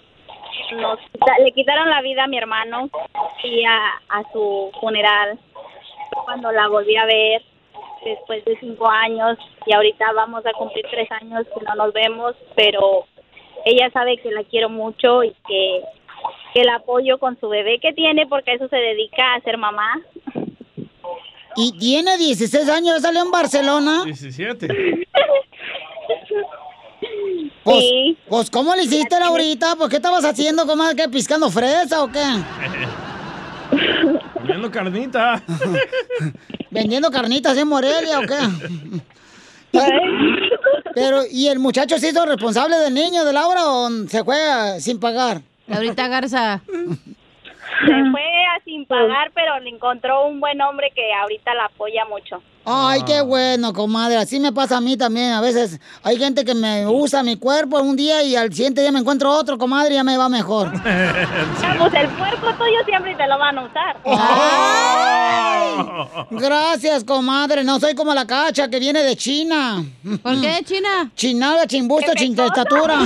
nos le quitaron la vida a mi hermano y a, a su funeral. Cuando la volví a ver después de cinco años y ahorita vamos a cumplir tres años que no nos vemos, pero ella sabe que la quiero mucho y que, que la apoyo con su bebé que tiene porque a eso se dedica a ser mamá. Y tiene 16 años, salió en Barcelona. 17. Pues, pues, ¿cómo le hiciste, Laurita? Pues, ¿qué estabas haciendo, comadre? ¿Qué, piscando fresa o qué? Comiendo carnita. ¿Vendiendo carnitas en Morelia o qué? Pero, ¿y el muchacho se hizo responsable del niño de Laura o se juega sin pagar? Laurita Garza. Se fue a sin pagar, pero le encontró un buen hombre que ahorita la apoya mucho. Ay, qué bueno, comadre. Así me pasa a mí también. A veces hay gente que me usa mi cuerpo un día y al siguiente día me encuentro otro, comadre, y ya me va mejor. Pues el cuerpo tuyo siempre te lo van a usar. Gracias, comadre. No soy como la cacha que viene de China. ¿Por qué de China? Chinada, chimbusto, chintestatura.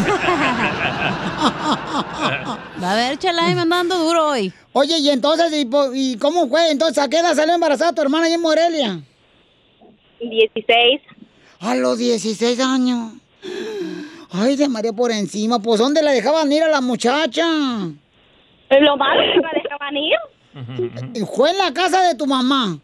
A ver, chalay, me andando duro hoy. Oye, y entonces, ¿y, cómo fue? Entonces, ¿a qué edad salió embarazada tu hermana allá en Morelia? 16. A los 16 años. Ay, de María por encima. Pues, ¿dónde la dejaban ir a la muchacha? Lo malo que la dejaban ir. Fue en la casa de tu mamá.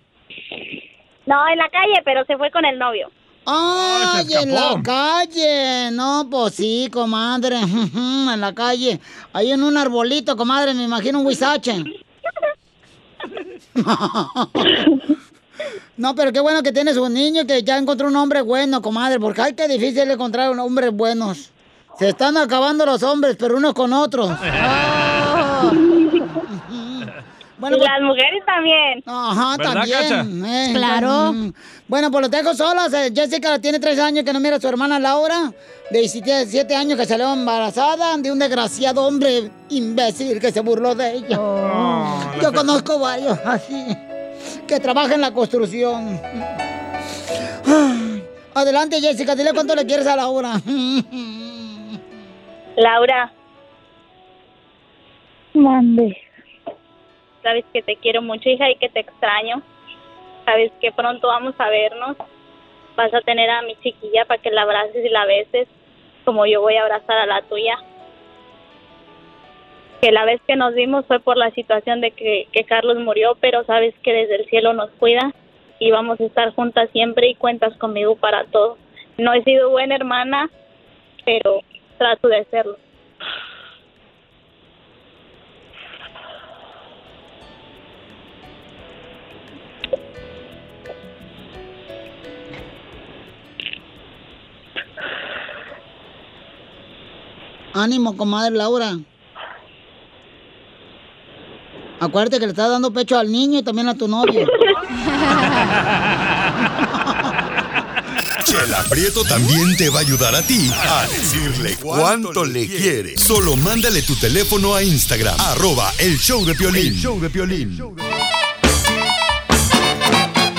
No, en la calle, pero se fue con el novio. Ay, en la calle. No, pues sí, comadre. en la calle. Ahí en un arbolito, comadre, me imagino un huizache. No, pero qué bueno que tienes un niño y que ya encontró un hombre bueno, comadre, porque ay, qué difícil encontrar un hombres buenos. Se están acabando los hombres, pero unos con otros. Bueno, y las mujeres también. Ajá, ¿Verdad, también. Eh, Claro. mm. Bueno, pues los dejo solas. Jessica tiene tres años que no mira a su hermana Laura, de 17 años que salió embarazada de un desgraciado hombre imbécil que se burló de ella. Yo conozco varios así, que trabajan en la construcción. Adelante, Jessica, dile cuánto le quieres a Laura. Laura. Mande. Sabes que te quiero mucho, hija, y que te extraño. Sabes que pronto vamos a vernos. Vas a tener a mi chiquilla para que la abraces y la beses, como yo voy a abrazar a la tuya. Que la vez que nos vimos fue por la situación de que, que Carlos murió, pero sabes que desde el cielo nos cuida y vamos a estar juntas siempre y cuentas conmigo para todo. No he sido buena hermana, pero trato de serlo. Ánimo, comadre Laura. Acuérdate que le estás dando pecho al niño y también a tu novio. Chela Prieto también te va a ayudar a ti a decirle cuánto le quiere. Solo mándale tu teléfono a Instagram, arroba el show de Piolín. El show de Piolín.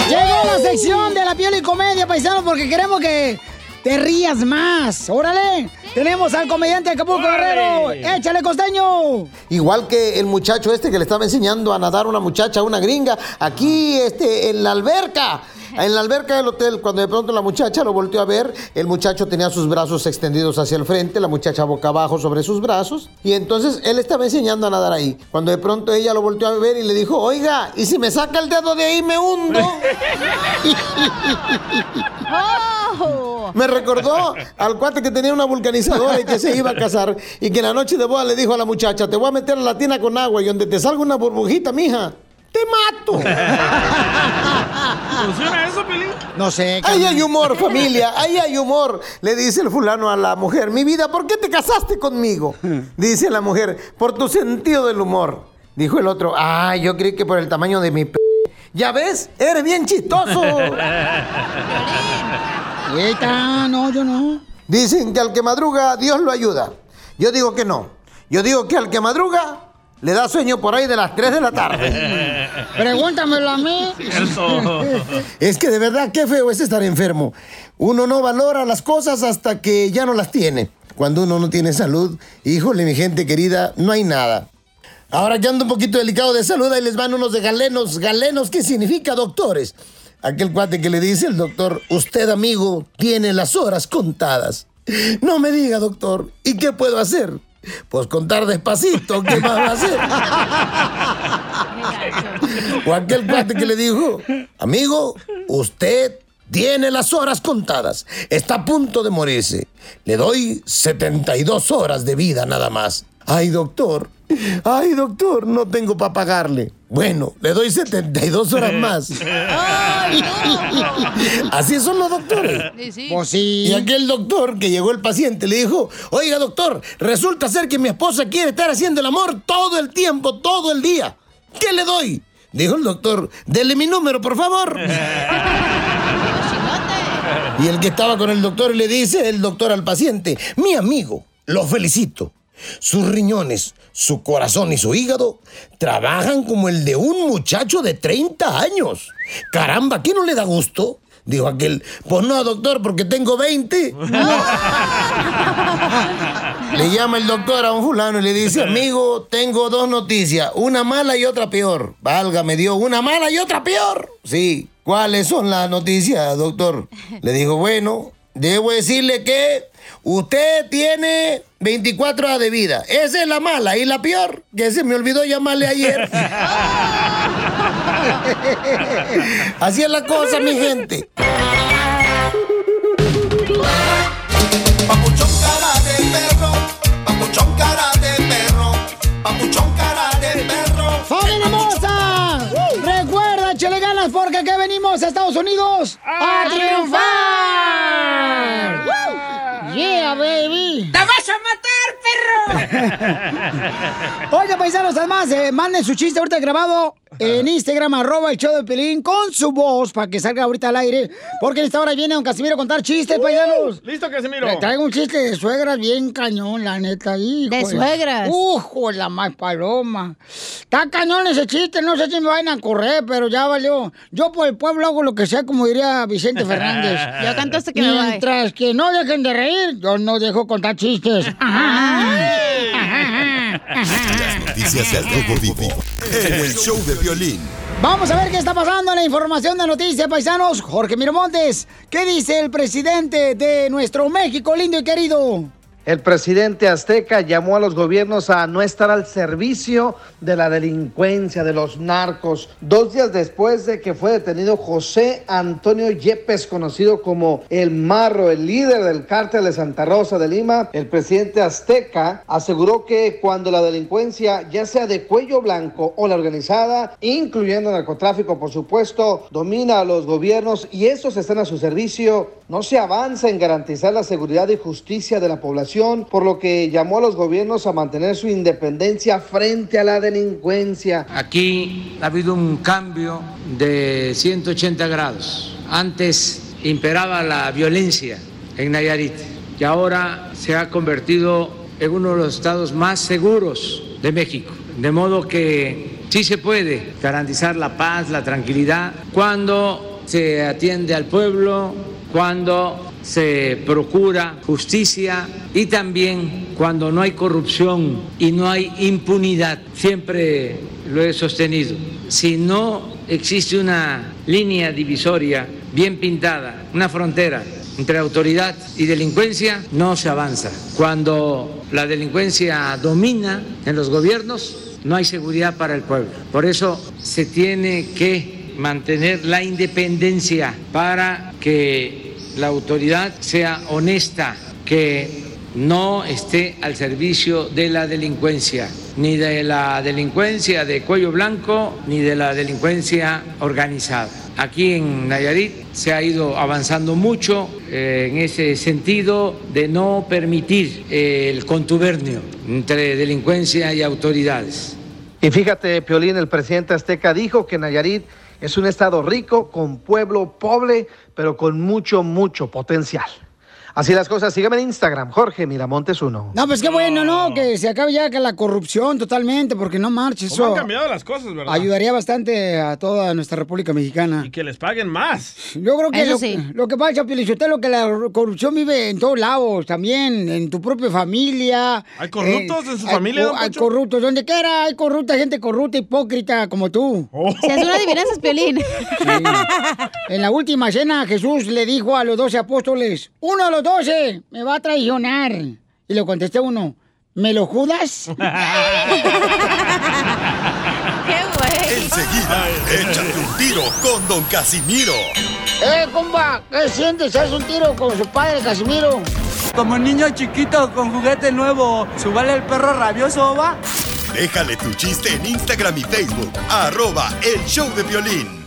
Llegó la sección de la piel y comedia, paisano, porque queremos que te rías más. Órale. Tenemos al comediante Acapulco Guerrero. Échale, costeño. Igual que el muchacho este que le estaba enseñando a nadar a una muchacha, una gringa, aquí este, en la alberca. En la alberca del hotel, cuando de pronto la muchacha lo volteó a ver, el muchacho tenía sus brazos extendidos hacia el frente, la muchacha boca abajo sobre sus brazos, y entonces él estaba enseñando a nadar ahí. Cuando de pronto ella lo volteó a ver y le dijo, oiga, ¿y si me saca el dedo de ahí me hundo? Me recordó al cuate que tenía una vulcanizadora y que se iba a casar y que en la noche de boda le dijo a la muchacha, te voy a meter a la tina con agua y donde te salga una burbujita, mija, te mato. ¿Funciona eso, Pelín? No sé. Ahí hay humor, familia, ahí hay humor. Le dice el fulano a la mujer, mi vida, ¿por qué te casaste conmigo? Dice la mujer, por tu sentido del humor. Dijo el otro, ah, yo creí que por el tamaño de mi p... Ya ves, eres bien chistoso. Eita, no, yo no. Dicen que al que madruga, Dios lo ayuda. Yo digo que no. Yo digo que al que madruga, le da sueño por ahí de las 3 de la tarde. Pregúntamelo a mí. Es que de verdad, qué feo es estar enfermo. Uno no valora las cosas hasta que ya no las tiene. Cuando uno no tiene salud, híjole, mi gente querida, no hay nada. Ahora que ando un poquito delicado de salud, ahí les van unos de galenos. ¿Galenos qué significa, doctores? Aquel cuate que le dice el doctor, usted amigo, tiene las horas contadas. No me diga, doctor, ¿y qué puedo hacer? Pues contar despacito, ¿qué más va a hacer? O aquel cuate que le dijo, amigo, usted tiene las horas contadas, está a punto de morirse. Le doy 72 horas de vida nada más. Ay, doctor, ay, doctor, no tengo para pagarle. Bueno, le doy 72 horas más. Así son los doctores. Pues sí. Y aquel doctor que llegó el paciente le dijo, oiga doctor, resulta ser que mi esposa quiere estar haciendo el amor todo el tiempo, todo el día. ¿Qué le doy? Dijo el doctor, dele mi número, por favor. Y el que estaba con el doctor le dice el doctor al paciente, mi amigo, lo felicito. Sus riñones, su corazón y su hígado trabajan como el de un muchacho de 30 años. Caramba, ¿qué no le da gusto? Dijo aquel, pues no, doctor, porque tengo 20. Le llama el doctor a un fulano y le dice, amigo, tengo dos noticias, una mala y otra peor. Valga, me dio una mala y otra peor. Sí, ¿cuáles son las noticias, doctor? Le dijo, bueno, debo decirle que usted tiene 24 horas de vida. Esa es la mala y la peor, que se me olvidó llamarle ayer. Así es la cosa, mi gente. Papuchón cara de perro, papuchón cara de perro, papuchón cara de perro. ¡Familia hermosa! Recuerda, échale ganas porque aquí venimos a Estados Unidos a, triunfar. ¡Yeah, baby! ¡Te vas a matar, perro! Oye, paisanos, además, eh, manden su chiste ahorita grabado en Instagram, arroba el show de Pelín, con su voz para que salga ahorita al aire. Porque en esta hora viene don Casimiro a contar chistes, paisanos. Listo, Casimiro. Le traigo un chiste de suegras bien cañón, la neta. hijo ¿De suegras? Ujo, la más paloma. Está cañón ese chiste, no sé si me van a correr, pero ya valió. Yo por el pueblo hago lo que sea, como diría Vicente Fernández. Ya cantaste que me va. Mientras que no dejen de reír, yo no dejo contar chistes. Las noticias del Rojo Vivo en el show de violín. Vamos a ver qué está pasando en la información de noticias, paisanos. Jorge Miramontes, ¿qué dice el presidente de nuestro México lindo y querido? El presidente azteca llamó a los gobiernos a no estar al servicio de la delincuencia, de los narcos. Dos días después de que fue detenido José Antonio Yepes, conocido como El Marro, el líder del cártel de Santa Rosa de Lima, el presidente azteca aseguró que cuando la delincuencia, ya sea de cuello blanco o la organizada, incluyendo narcotráfico, por supuesto, domina a los gobiernos y estos están a su servicio, no se avanza en garantizar la seguridad y justicia de la población, por lo que llamó a los gobiernos a mantener su independencia frente a la delincuencia. Aquí ha habido un cambio de 180 grados. Antes imperaba la violencia en Nayarit y ahora se ha convertido en uno de los estados más seguros de México. De modo que sí se puede garantizar la paz, la tranquilidad, cuando se atiende al pueblo, cuando se procura justicia y también cuando no hay corrupción y no hay impunidad. Siempre lo he sostenido. Si no existe una línea divisoria bien pintada, una frontera entre autoridad y delincuencia, no se avanza. Cuando la delincuencia domina en los gobiernos, no hay seguridad para el pueblo. Por eso se tiene que mantener la independencia para que la autoridad sea honesta, que no esté al servicio de la delincuencia, ni de la delincuencia de cuello blanco, ni de la delincuencia organizada. Aquí en Nayarit se ha ido avanzando mucho eh, en ese sentido de no permitir eh, el contubernio entre delincuencia y autoridades. Y fíjate, Piolín, el presidente azteca dijo que Nayarit es un estado rico, con pueblo pobre, pero con mucho, mucho potencial. Así las cosas, sígueme en Instagram, Jorge Miramontes uno. No, pues qué bueno, ¿no? Que se acabe ya que la corrupción totalmente, porque no marches. ¿Cómo Eso han cambiado las cosas, verdad? ayudaría bastante a toda nuestra República Mexicana. Y que les paguen más. Yo creo que Eso lo, sí. lo que pasa, Pielichotelo, que la corrupción vive en todos lados, también en tu propia familia. ¿Hay corruptos en su hay familia, Hay Poncho? corruptos, donde quiera hay corrupta, gente corrupta, hipócrita, como tú. Si hace una adivinanza es Piolín. En la última cena, Jesús le dijo a los doce apóstoles, uno de los doce me va a traicionar. Y le contesté uno, ¿me lo judas? Enseguida, échate un tiro con Don Casimiro. ¡Eh, compa! ¿Qué sientes? ¿Haz un tiro con su padre, Casimiro? Como niño chiquito con juguete nuevo, ¿subale el perro rabioso, va? Déjale tu chiste en Instagram y Facebook. Arroba el show de violín.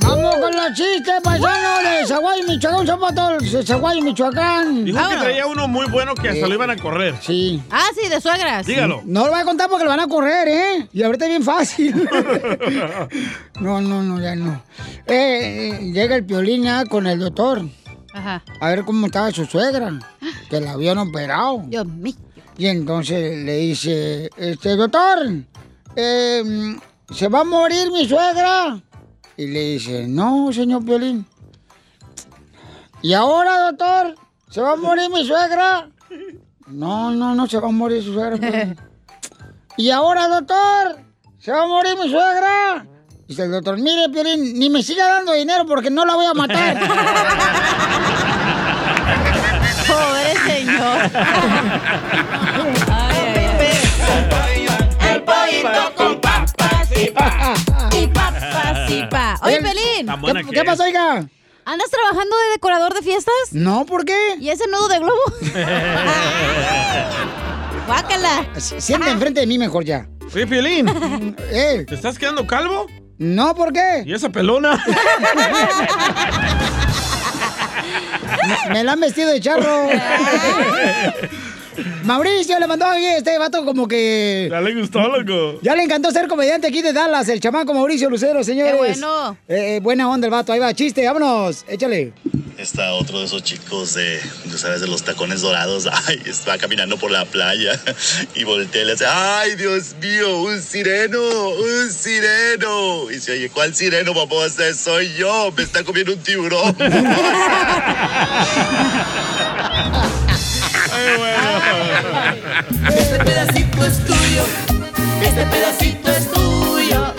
¡Vamos con los chistes, paisanos de Zaguay, Michoacán! ¡Zapato de Zaguay, Michoacán! Dijo que traía uno muy bueno que hasta lo iban a correr. Sí. Ah, sí, de suegras. Dígalo. No lo voy a contar porque lo van a correr, ¿eh? Y ahorita es bien fácil. no, no, no, ya no. Eh, eh, llega el piolín ya con el doctor. Ajá. A ver cómo estaba su suegra. Que la habían operado. Dios mío. Y entonces le dice, este, doctor, eh, ¿se va a morir mi suegra? Y le dice, no, señor Piolín. ¿Y ahora, doctor? ¿Se va a morir mi suegra? No, no, no se va a morir su suegra. Piolín. ¿Y ahora, doctor? ¿Se va a morir mi suegra? Dice el doctor, mire, Piolín, ni me siga dando dinero porque no la voy a matar. Pobre señor. El pollito con papas y pa. Y papas Oye, Pelín. ¿Qué- qué es. pasó, hija? ¿Andas trabajando de decorador de fiestas? No, ¿por qué? ¿Y ese nudo de globo? Guácala. Siente enfrente de mí mejor ya. Oye, Piolín. ¿Eh? ¿Te estás quedando calvo? No, ¿por qué? ¿Y esa pelona? Me, me la han vestido de charro. Mauricio le mandó a este vato como que. Ya le gustó, loco. Ya le encantó ser comediante aquí de Dallas, el chamaco Mauricio Lucero, señores. Qué bueno. Eh, eh, buena onda el vato, ahí va, chiste, vámonos, échale. Está otro de esos chicos de, tú sabes, de los tacones dorados. Ay, está caminando por la playa y voltea y le hace, ay, Dios mío, un sireno, un sireno. Y dice, oye, ¿cuál sireno, papá? Soy yo, me está comiendo un tiburón. Este pedacito es tuyo. Este pedacito es tuyo.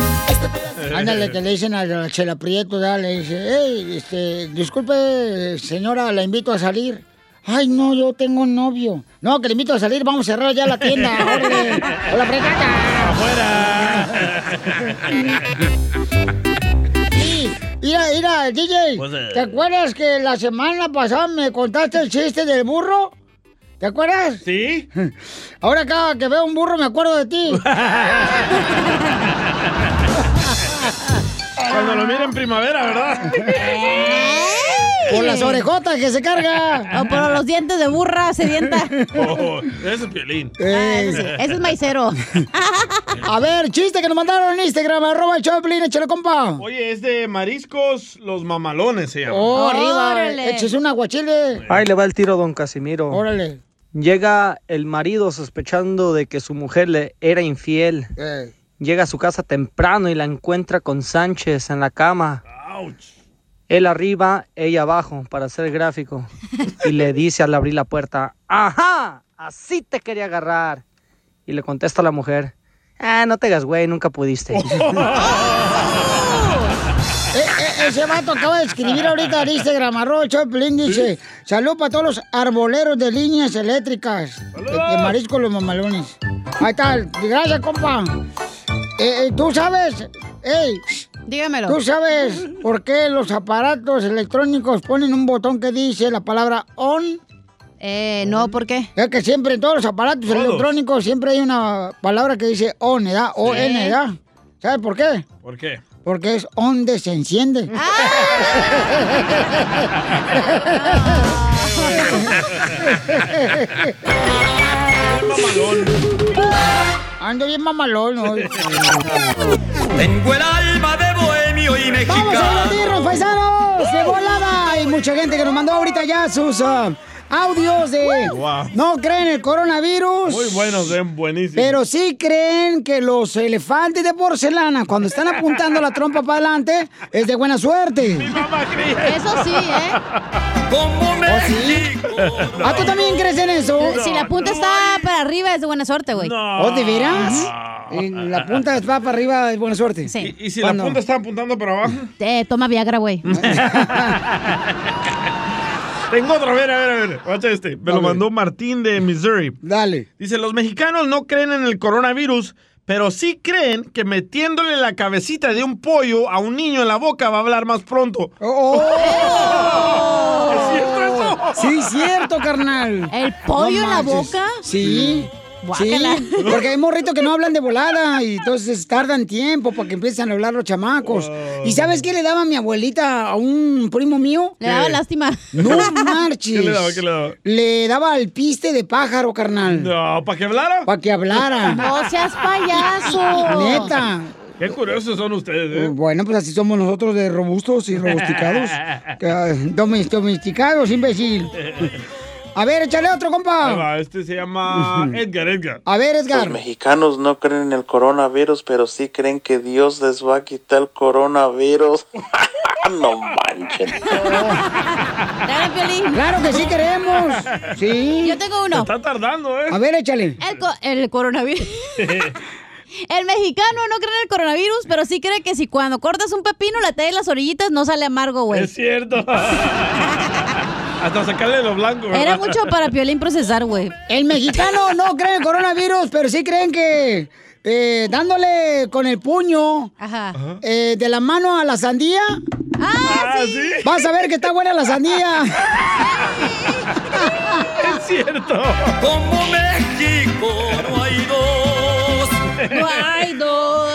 Ándale, que le dicen a la Chela Prieto, ya, le dice, hey, este, disculpe, señora, la invito a salir. Ay, no, yo tengo novio. No, que le invito a salir, vamos a cerrar ya la tienda. órale. Hola, fregata. Sí, Mira, mira, DJ, Pues, eh. ¿te acuerdas que la semana pasada me contaste el chiste del burro? ¿Te acuerdas? Sí. Ahora cada que veo un burro me acuerdo de ti. Cuando lo mira en primavera, ¿verdad? Por las orejotas que se carga. O por los dientes de burra sedienta. Oh, ese es Piolín. Ah, ese, sí. Ese es maicero. A ver, chiste que nos mandaron en Instagram, arroba el Choplin, échale compa. Oye, es de Mariscos Los Mamalones, se llama. Oh, arriba, échese un aguachile. Ahí le va el tiro, don Casimiro. Órale. Llega el marido sospechando de que su mujer le era infiel. Llega a su casa temprano y la encuentra con Sánchez en la cama. Él arriba, ella abajo, para ser gráfico. Y le dice al abrir la puerta, ¡Ajá! Así te quería agarrar. Y le contesta a la mujer, Ah, no te hagas güey, nunca pudiste. Eh, eh, ese vato acaba de escribir ahorita en Instagram, arroba el Piolín, dice, salud para todos los arboleros de líneas eléctricas, de, de marisco los mamalones. Ahí está, gracias, compa. Eh, eh, ¿Tú sabes? Ey, Dígamelo. ¿Tú sabes por qué los aparatos electrónicos ponen un botón que dice la palabra on? Eh, no, ¿por qué? Es que siempre en todos los aparatos Todos. electrónicos siempre hay una palabra que dice on, ¿verdad? O-N, ¿verdad? ¿Sabes por qué? ¿Por qué? Porque es onde se enciende. Ando bien mamalón hoy. Tengo el alma de bohemio y ¡Vamos a mexicano. divertirnos, paisanos! ¡De volada! Hay mucha gente que nos mandó ahorita ya sus ah, audios de... Wow. No creen el coronavirus. Muy buenos, eh, buenísimos. Pero sí creen que los elefantes de porcelana, cuando están apuntando la trompa para adelante, es de buena suerte. Eso sí, ¿eh? Como ¿Oh, sí? ¿Ah, tú también crees en eso? Si la punta está para arriba es de buena suerte, güey. ¿Oh, de veras? Eh, La punta va para arriba es buena suerte. Sí. ¿Y si ¿Cuándo? la punta está apuntando para abajo? Eh, toma Viagra, güey. Tengo otro, a ver, a ver, a ver. Este. Me lo mandó Martín de Missouri. Dale. Dice, los mexicanos no creen en el coronavirus, pero sí creen que metiéndole la cabecita de un pollo a un niño en la boca va a hablar más pronto. ¡Oh! ¿Es cierto eso? Sí, cierto, carnal. ¿El pollo en la boca? Sí. Sí, Guácala. porque hay morritos que no hablan de volada y entonces tardan tiempo para que empiecen a hablar los chamacos. ¿Y sabes qué le daba mi abuelita a un primo mío? Le daba lástima. No marches. ¿Qué le daba? ¿Qué le daba? Le daba al piste de pájaro, carnal. No, ¿para que hablara? Para que hablara. No seas payaso. Neta. Qué curiosos son ustedes, ¿eh? Bueno, pues así somos nosotros de robustos y robusticados. Domes- Domesticados, imbécil. A ver, échale otro, compa. va, este se llama Edgar, Edgar. A ver, Los Edgar. mexicanos no creen en el coronavirus, pero sí creen que Dios les va a quitar el coronavirus. no manchen. Claro que sí queremos. Sí. Yo tengo uno. Está tardando, ¿eh? A ver, échale. El, co- el coronavirus. El mexicano no cree en el coronavirus, pero sí cree que si cuando cortas un pepino le traes las orillitas no sale amargo, güey. Es cierto. Hasta sacarle lo blanco, ¿verdad? Era mucho para Piolín procesar, güey. El mexicano no cree en el coronavirus, pero sí creen que eh, dándole con el puño eh, de la mano a la sandía. Ah, sí. Vas a ver que está buena la sandía. Es cierto. Como México no hay dos. No hay dos.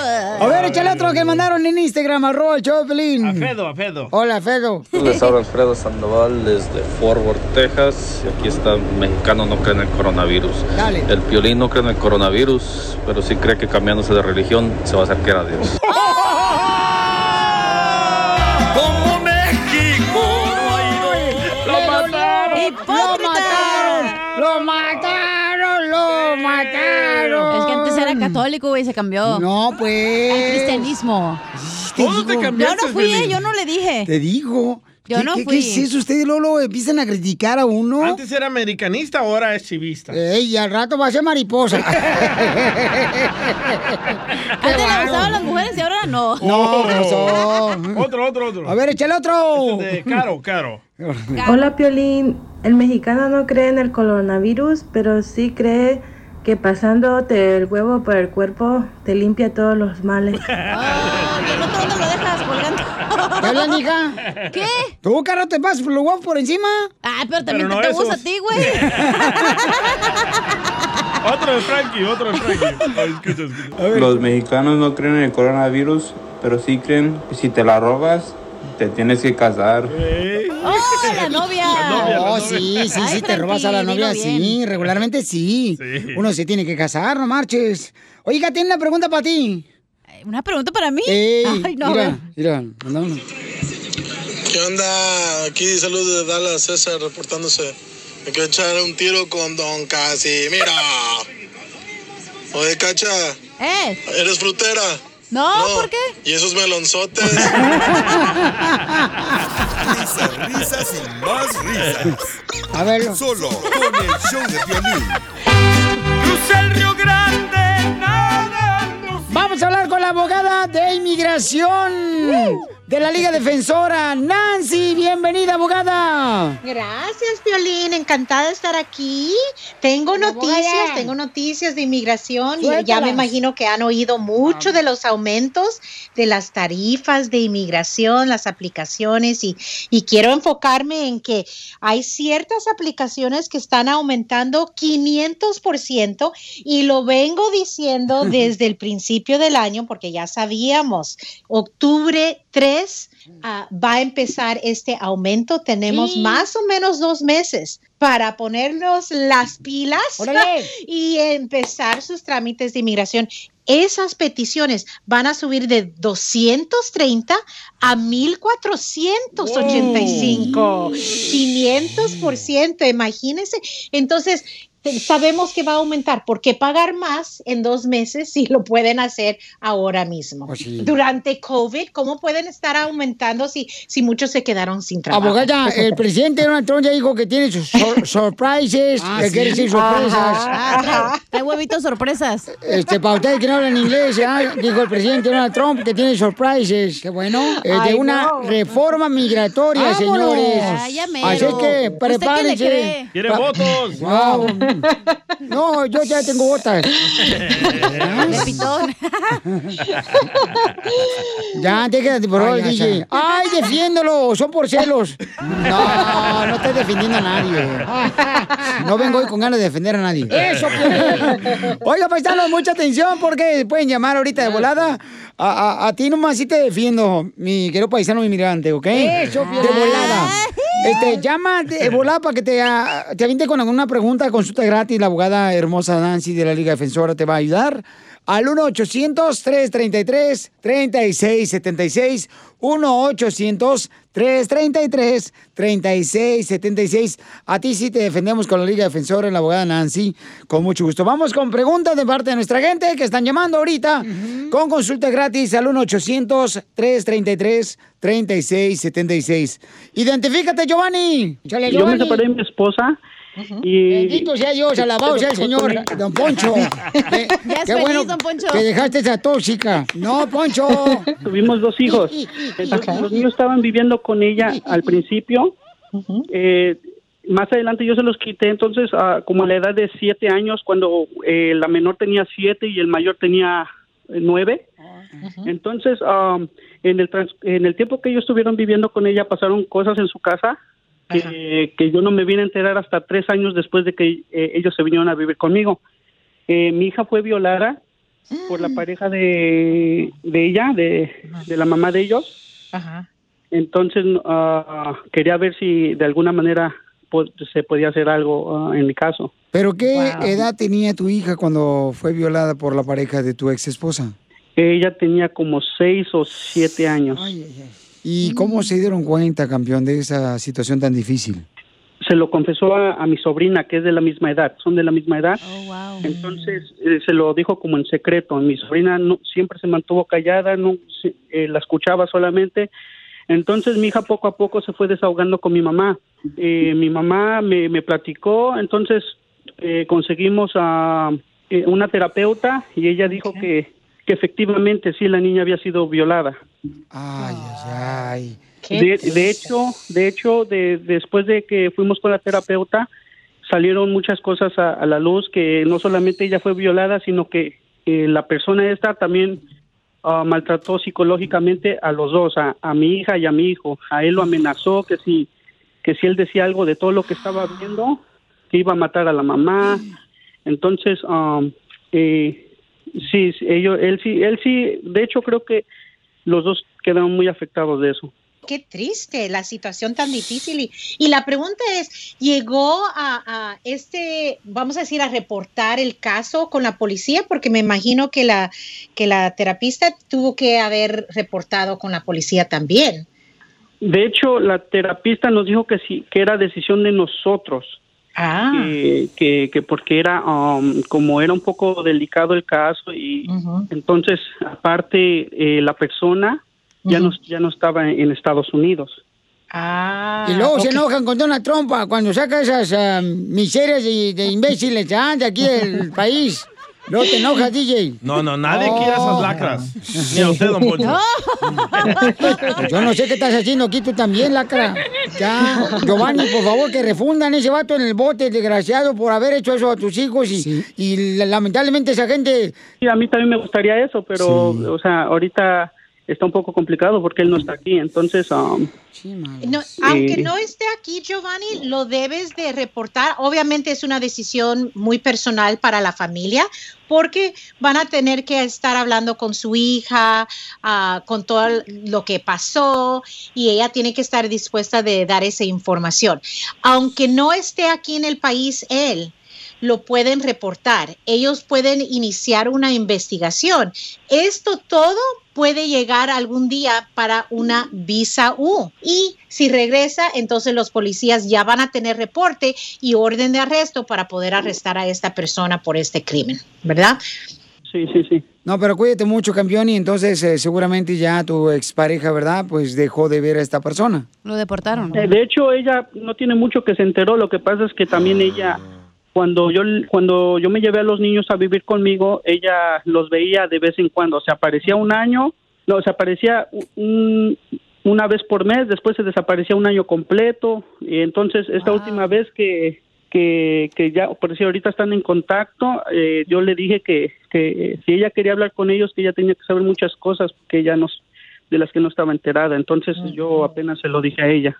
A ver, échale otro que mandaron en Instagram, arroba Pelín. A Fedo, a Fedo. Hola, Fedo. Les habla Alfredo Sandoval desde Fort Worth, Texas. Y aquí está, mexicano no cree en el coronavirus. Dale. El piolín no cree en el coronavirus, pero sí cree que cambiándose de religión se va a acercar a Dios. Como México no hay dos. ¡Lo mataron! ¡Lo mataron! ¡Lo mataron! ¡Lo mataron! Es que antes era católico, güey, se cambió. No, pues. Al cristianismo. ¿Cómo te Yo cambiaste, no fui, eh, Piolín? yo no le dije. Te digo. Yo ¿Qué, no qué- fui. ¿Qué es eso? Ustedes luego, luego empiezan a criticar a uno. Antes era americanista, ahora es chivista. Ey, y al rato va a ser mariposa. Antes le gustaban las mujeres y ahora no. no, ¿qué pasó? Otro, otro, otro. A ver, échale otro. Este es de Caro, Caro. Hola Piolín, el mexicano no cree en el coronavirus, pero sí cree que pasándote el huevo por el cuerpo te limpia todos los males. ¿Y el otro dónde lo dejas colgando? ¿Qué hablan, hija? ¿Qué? ¿Tú, caro, te pasas los huevos por encima? Ah, pero también Pero no te esos. gusta a ti, güey. Otro de Frankie, otro de Frankie. Ay, escucha, escucha. Los mexicanos no creen en el coronavirus, pero sí creen que si te la robas, te tienes que casar. ¡Oh, la novia! Oh, sí, sí, Ay, sí, te robas a la novia, sí, regularmente sí. Uno se tiene que casar, no marches. Oiga, tiene una pregunta para ti. ¿Una pregunta para mí? Ey, Ay, no, mira, mira. ¿Qué onda? Aquí saludos de Dallas, César reportándose. Me quiero echar un tiro con Don Casimiro. Oye, Cacha. ¿Eh? ¿Eres frutera? No, ¿por qué? ¿Y esos melonzotes? Risas, risas y más risas. A ver. Solo con el show de violín. Crucé el Río Grande, nada. Vamos a hablar con la abogada de inmigración de la Liga Defensora, Nancy. Bienvenida, abogada. Gracias, Violín. Encantada de estar aquí. Tengo noticias, tengo noticias de inmigración y ya me imagino que han oído mucho de los aumentos de las tarifas de inmigración, las aplicaciones y, y quiero enfocarme en que hay ciertas aplicaciones que están aumentando 500% y lo vengo diciendo desde el principio del año porque ya sabíamos, octubre 3 ah, va a empezar este aumento. Tenemos Sí. más o menos dos meses para ponernos las pilas Órale. y empezar sus trámites de inmigración. Esas peticiones van a subir de 230 a 1485. 500%, imagínense. Entonces, sabemos que va a aumentar. ¿Por qué pagar más en dos meses si lo pueden hacer ahora mismo? Pues sí. Durante COVID, ¿cómo pueden estar aumentando si, si muchos se quedaron sin trabajo? Abogada, Eso el presidente Donald Trump ya dijo que tiene sus sor- surprises, Ah, que sí. quiere decir sorpresas. Ajá, ajá. Trae huevitos sorpresas. Este, para ustedes que no hablan inglés, ¿ah? dijo el presidente Donald Trump que tiene surprises. Qué bueno. de Ay, una no. reforma migratoria, Vámonos. señores. Mero. Así que ¿Usted qué le prepárense. Quiere votos. Wow. No, yo ya tengo botas. De pitón. Ya, déjate, por favor, DJ. Ay, defiéndolo, son por celos. No, no estoy defendiendo a nadie. No vengo hoy con ganas de defender a nadie. Eso, pues. Oiga, paisanos, mucha atención porque pueden llamar ahorita de volada. A, a- a ti nomás sí te defiendo, mi querido paisano inmigrante, ¿ok? Eso, de Piolín. volada. Este, llama de volada para que te, ah, te aviente con alguna pregunta, consulta gratis. La abogada hermosa Nancy de la Liga Defensora te va a ayudar. Al 1-800-333-3676. 1-800-333-3676. A ti sí te defendemos con la Liga Defensora, la abogada Nancy. Con mucho gusto. Vamos con preguntas de parte de nuestra gente que están llamando ahorita. Con consulta gratis al 1-800-333-3676. Identifícate, Giovanni. Échale, Yo me Giovanni. separé de mi esposa y... Bendito sea Dios, alabado sea el Señor, don Poncho. Eh, Ya es qué feliz, bueno don Poncho. que dejaste esa tóxica. No, Poncho. Tuvimos dos hijos. Entonces, los niños estaban viviendo con ella al principio. Eh, más adelante yo se los quité, entonces, ah, como a la edad de siete años, cuando eh, la menor tenía siete y el mayor tenía eh, nueve. Entonces, um, en, el trans- en el tiempo que ellos estuvieron viviendo con ella, pasaron cosas en su casa que, que yo no me vine a enterar hasta tres años después de que eh, ellos se vinieron a vivir conmigo. Eh, mi hija fue violada por la pareja de, de ella, de, de la mamá de ellos. Ajá. Entonces, ah, quería ver si de alguna manera se podía hacer algo ah, en mi caso. ¿Pero qué edad tenía tu hija cuando fue violada por la pareja de tu ex esposa? Ella tenía como seis o siete años. ¿Y cómo se dieron cuenta, campeón, de esa situación tan difícil? Se lo confesó a, a mi sobrina, que es de la misma edad, son de la misma edad. Entonces, eh, se lo dijo como en secreto. Mi sobrina no, siempre se mantuvo callada, no se- eh, la escuchaba solamente. Entonces, mi hija poco a poco se fue desahogando con mi mamá. Eh, mi mamá me, me platicó, entonces eh, conseguimos a eh, una terapeuta y ella dijo que, que efectivamente sí la niña había sido violada. Ay, ay, De, de hecho, de hecho, de, después de que fuimos con la terapeuta, salieron muchas cosas a, a la luz que no solamente ella fue violada, sino que eh, la persona esta también ah, maltrató psicológicamente a los dos, a, a mi hija y a mi hijo. A él lo amenazó que si que si él decía algo de todo lo que estaba viendo, que iba a matar a la mamá. Entonces, um, eh, sí, sí, ellos, él sí, él sí, de hecho creo que los dos quedaron muy afectados de eso. Qué triste la situación tan difícil. Y, y la pregunta es, ¿llegó a, a este, vamos a decir, a reportar el caso con la policía? Porque me imagino que la, que la terapista tuvo que haber reportado con la policía también. De hecho, la terapista nos dijo que sí, que era decisión de nosotros que, que, que porque era um, como era un poco delicado el caso y entonces aparte eh, la persona ya no ya no estaba en Estados Unidos. Ah, y luego se enojan con Donald Trump ah, cuando saca esas ah, miserias de, de imbéciles ah, de aquí del país. Luego te enojas, DJ. No, no, nadie Oh. quiere esas lacras. Ni a usted, don Poncho. Yo no sé qué estás haciendo aquí tú también, lacra. Ya, Giovanni, por favor, que refundan ese vato en el bote, desgraciado, por haber hecho eso a tus hijos y, y lamentablemente esa gente... Sí, a mí también me gustaría eso, pero o sea, ahorita está un poco complicado porque él no está aquí, entonces um, No, aunque no esté aquí, Giovanni, lo debes de reportar. Obviamente es una decisión muy personal para la familia, porque van a tener que estar hablando con su hija, ah, con todo lo que pasó, y ella tiene que estar dispuesta de dar esa información. Aunque no esté aquí en el país él, lo pueden reportar. Ellos pueden iniciar una investigación. Esto todo puede llegar algún día para una visa U. Y si regresa, entonces los policías ya van a tener reporte y orden de arresto para poder arrestar a esta persona por este crimen, ¿verdad? Sí, sí, sí. No, pero cuídate mucho, campeón, y entonces eh, seguramente ya tu expareja, ¿verdad? Pues dejó de ver a esta persona. Lo deportaron. Eh, De hecho, ella no tiene mucho que se enteró. Lo que pasa es que también ella, cuando yo cuando yo me llevé a los niños a vivir conmigo, ella los veía de vez en cuando. Se aparecía un año, no, se aparecía un- una vez por mes, después se desaparecía un año completo. Y entonces, esta última vez que, que, que ya, por si ahorita están en contacto, eh, yo le dije que, que si ella quería hablar con ellos, que ella tenía que saber muchas cosas que ella nos de las que no estaba enterada. Entonces, yo apenas se lo dije a ella.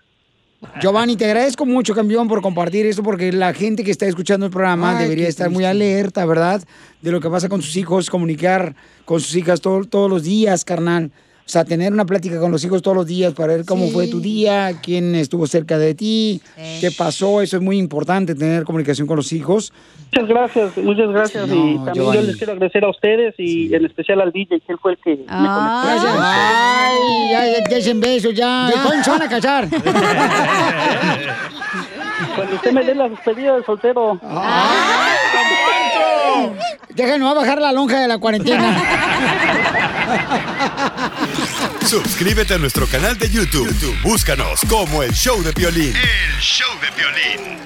Giovanni, te agradezco mucho, campeón, por compartir esto, porque la gente que está escuchando el programa Ay, debería estar muy alerta, ¿verdad? De lo que pasa con sus hijos, comunicar con sus hijas todo- todos los días, carnal. O sea, tener una plática con los hijos todos los días para ver cómo fue tu día, quién estuvo cerca de ti, qué pasó. Eso es muy importante, tener comunicación con los hijos. Muchas gracias, muchas gracias. No, y también Giovanni. yo les quiero agradecer a ustedes y en especial al DJ, que él fue el que me conectó. Gracias. Ay, ya, ya, ya dicen besos, ya. ¿Cuándo se van a casar? Cuando usted me dé la despedida de soltero. Déjanos a bajar la lonja de la cuarentena. Suscríbete a nuestro canal de YouTube. YouTube, Búscanos como el show de violín. El show de violín.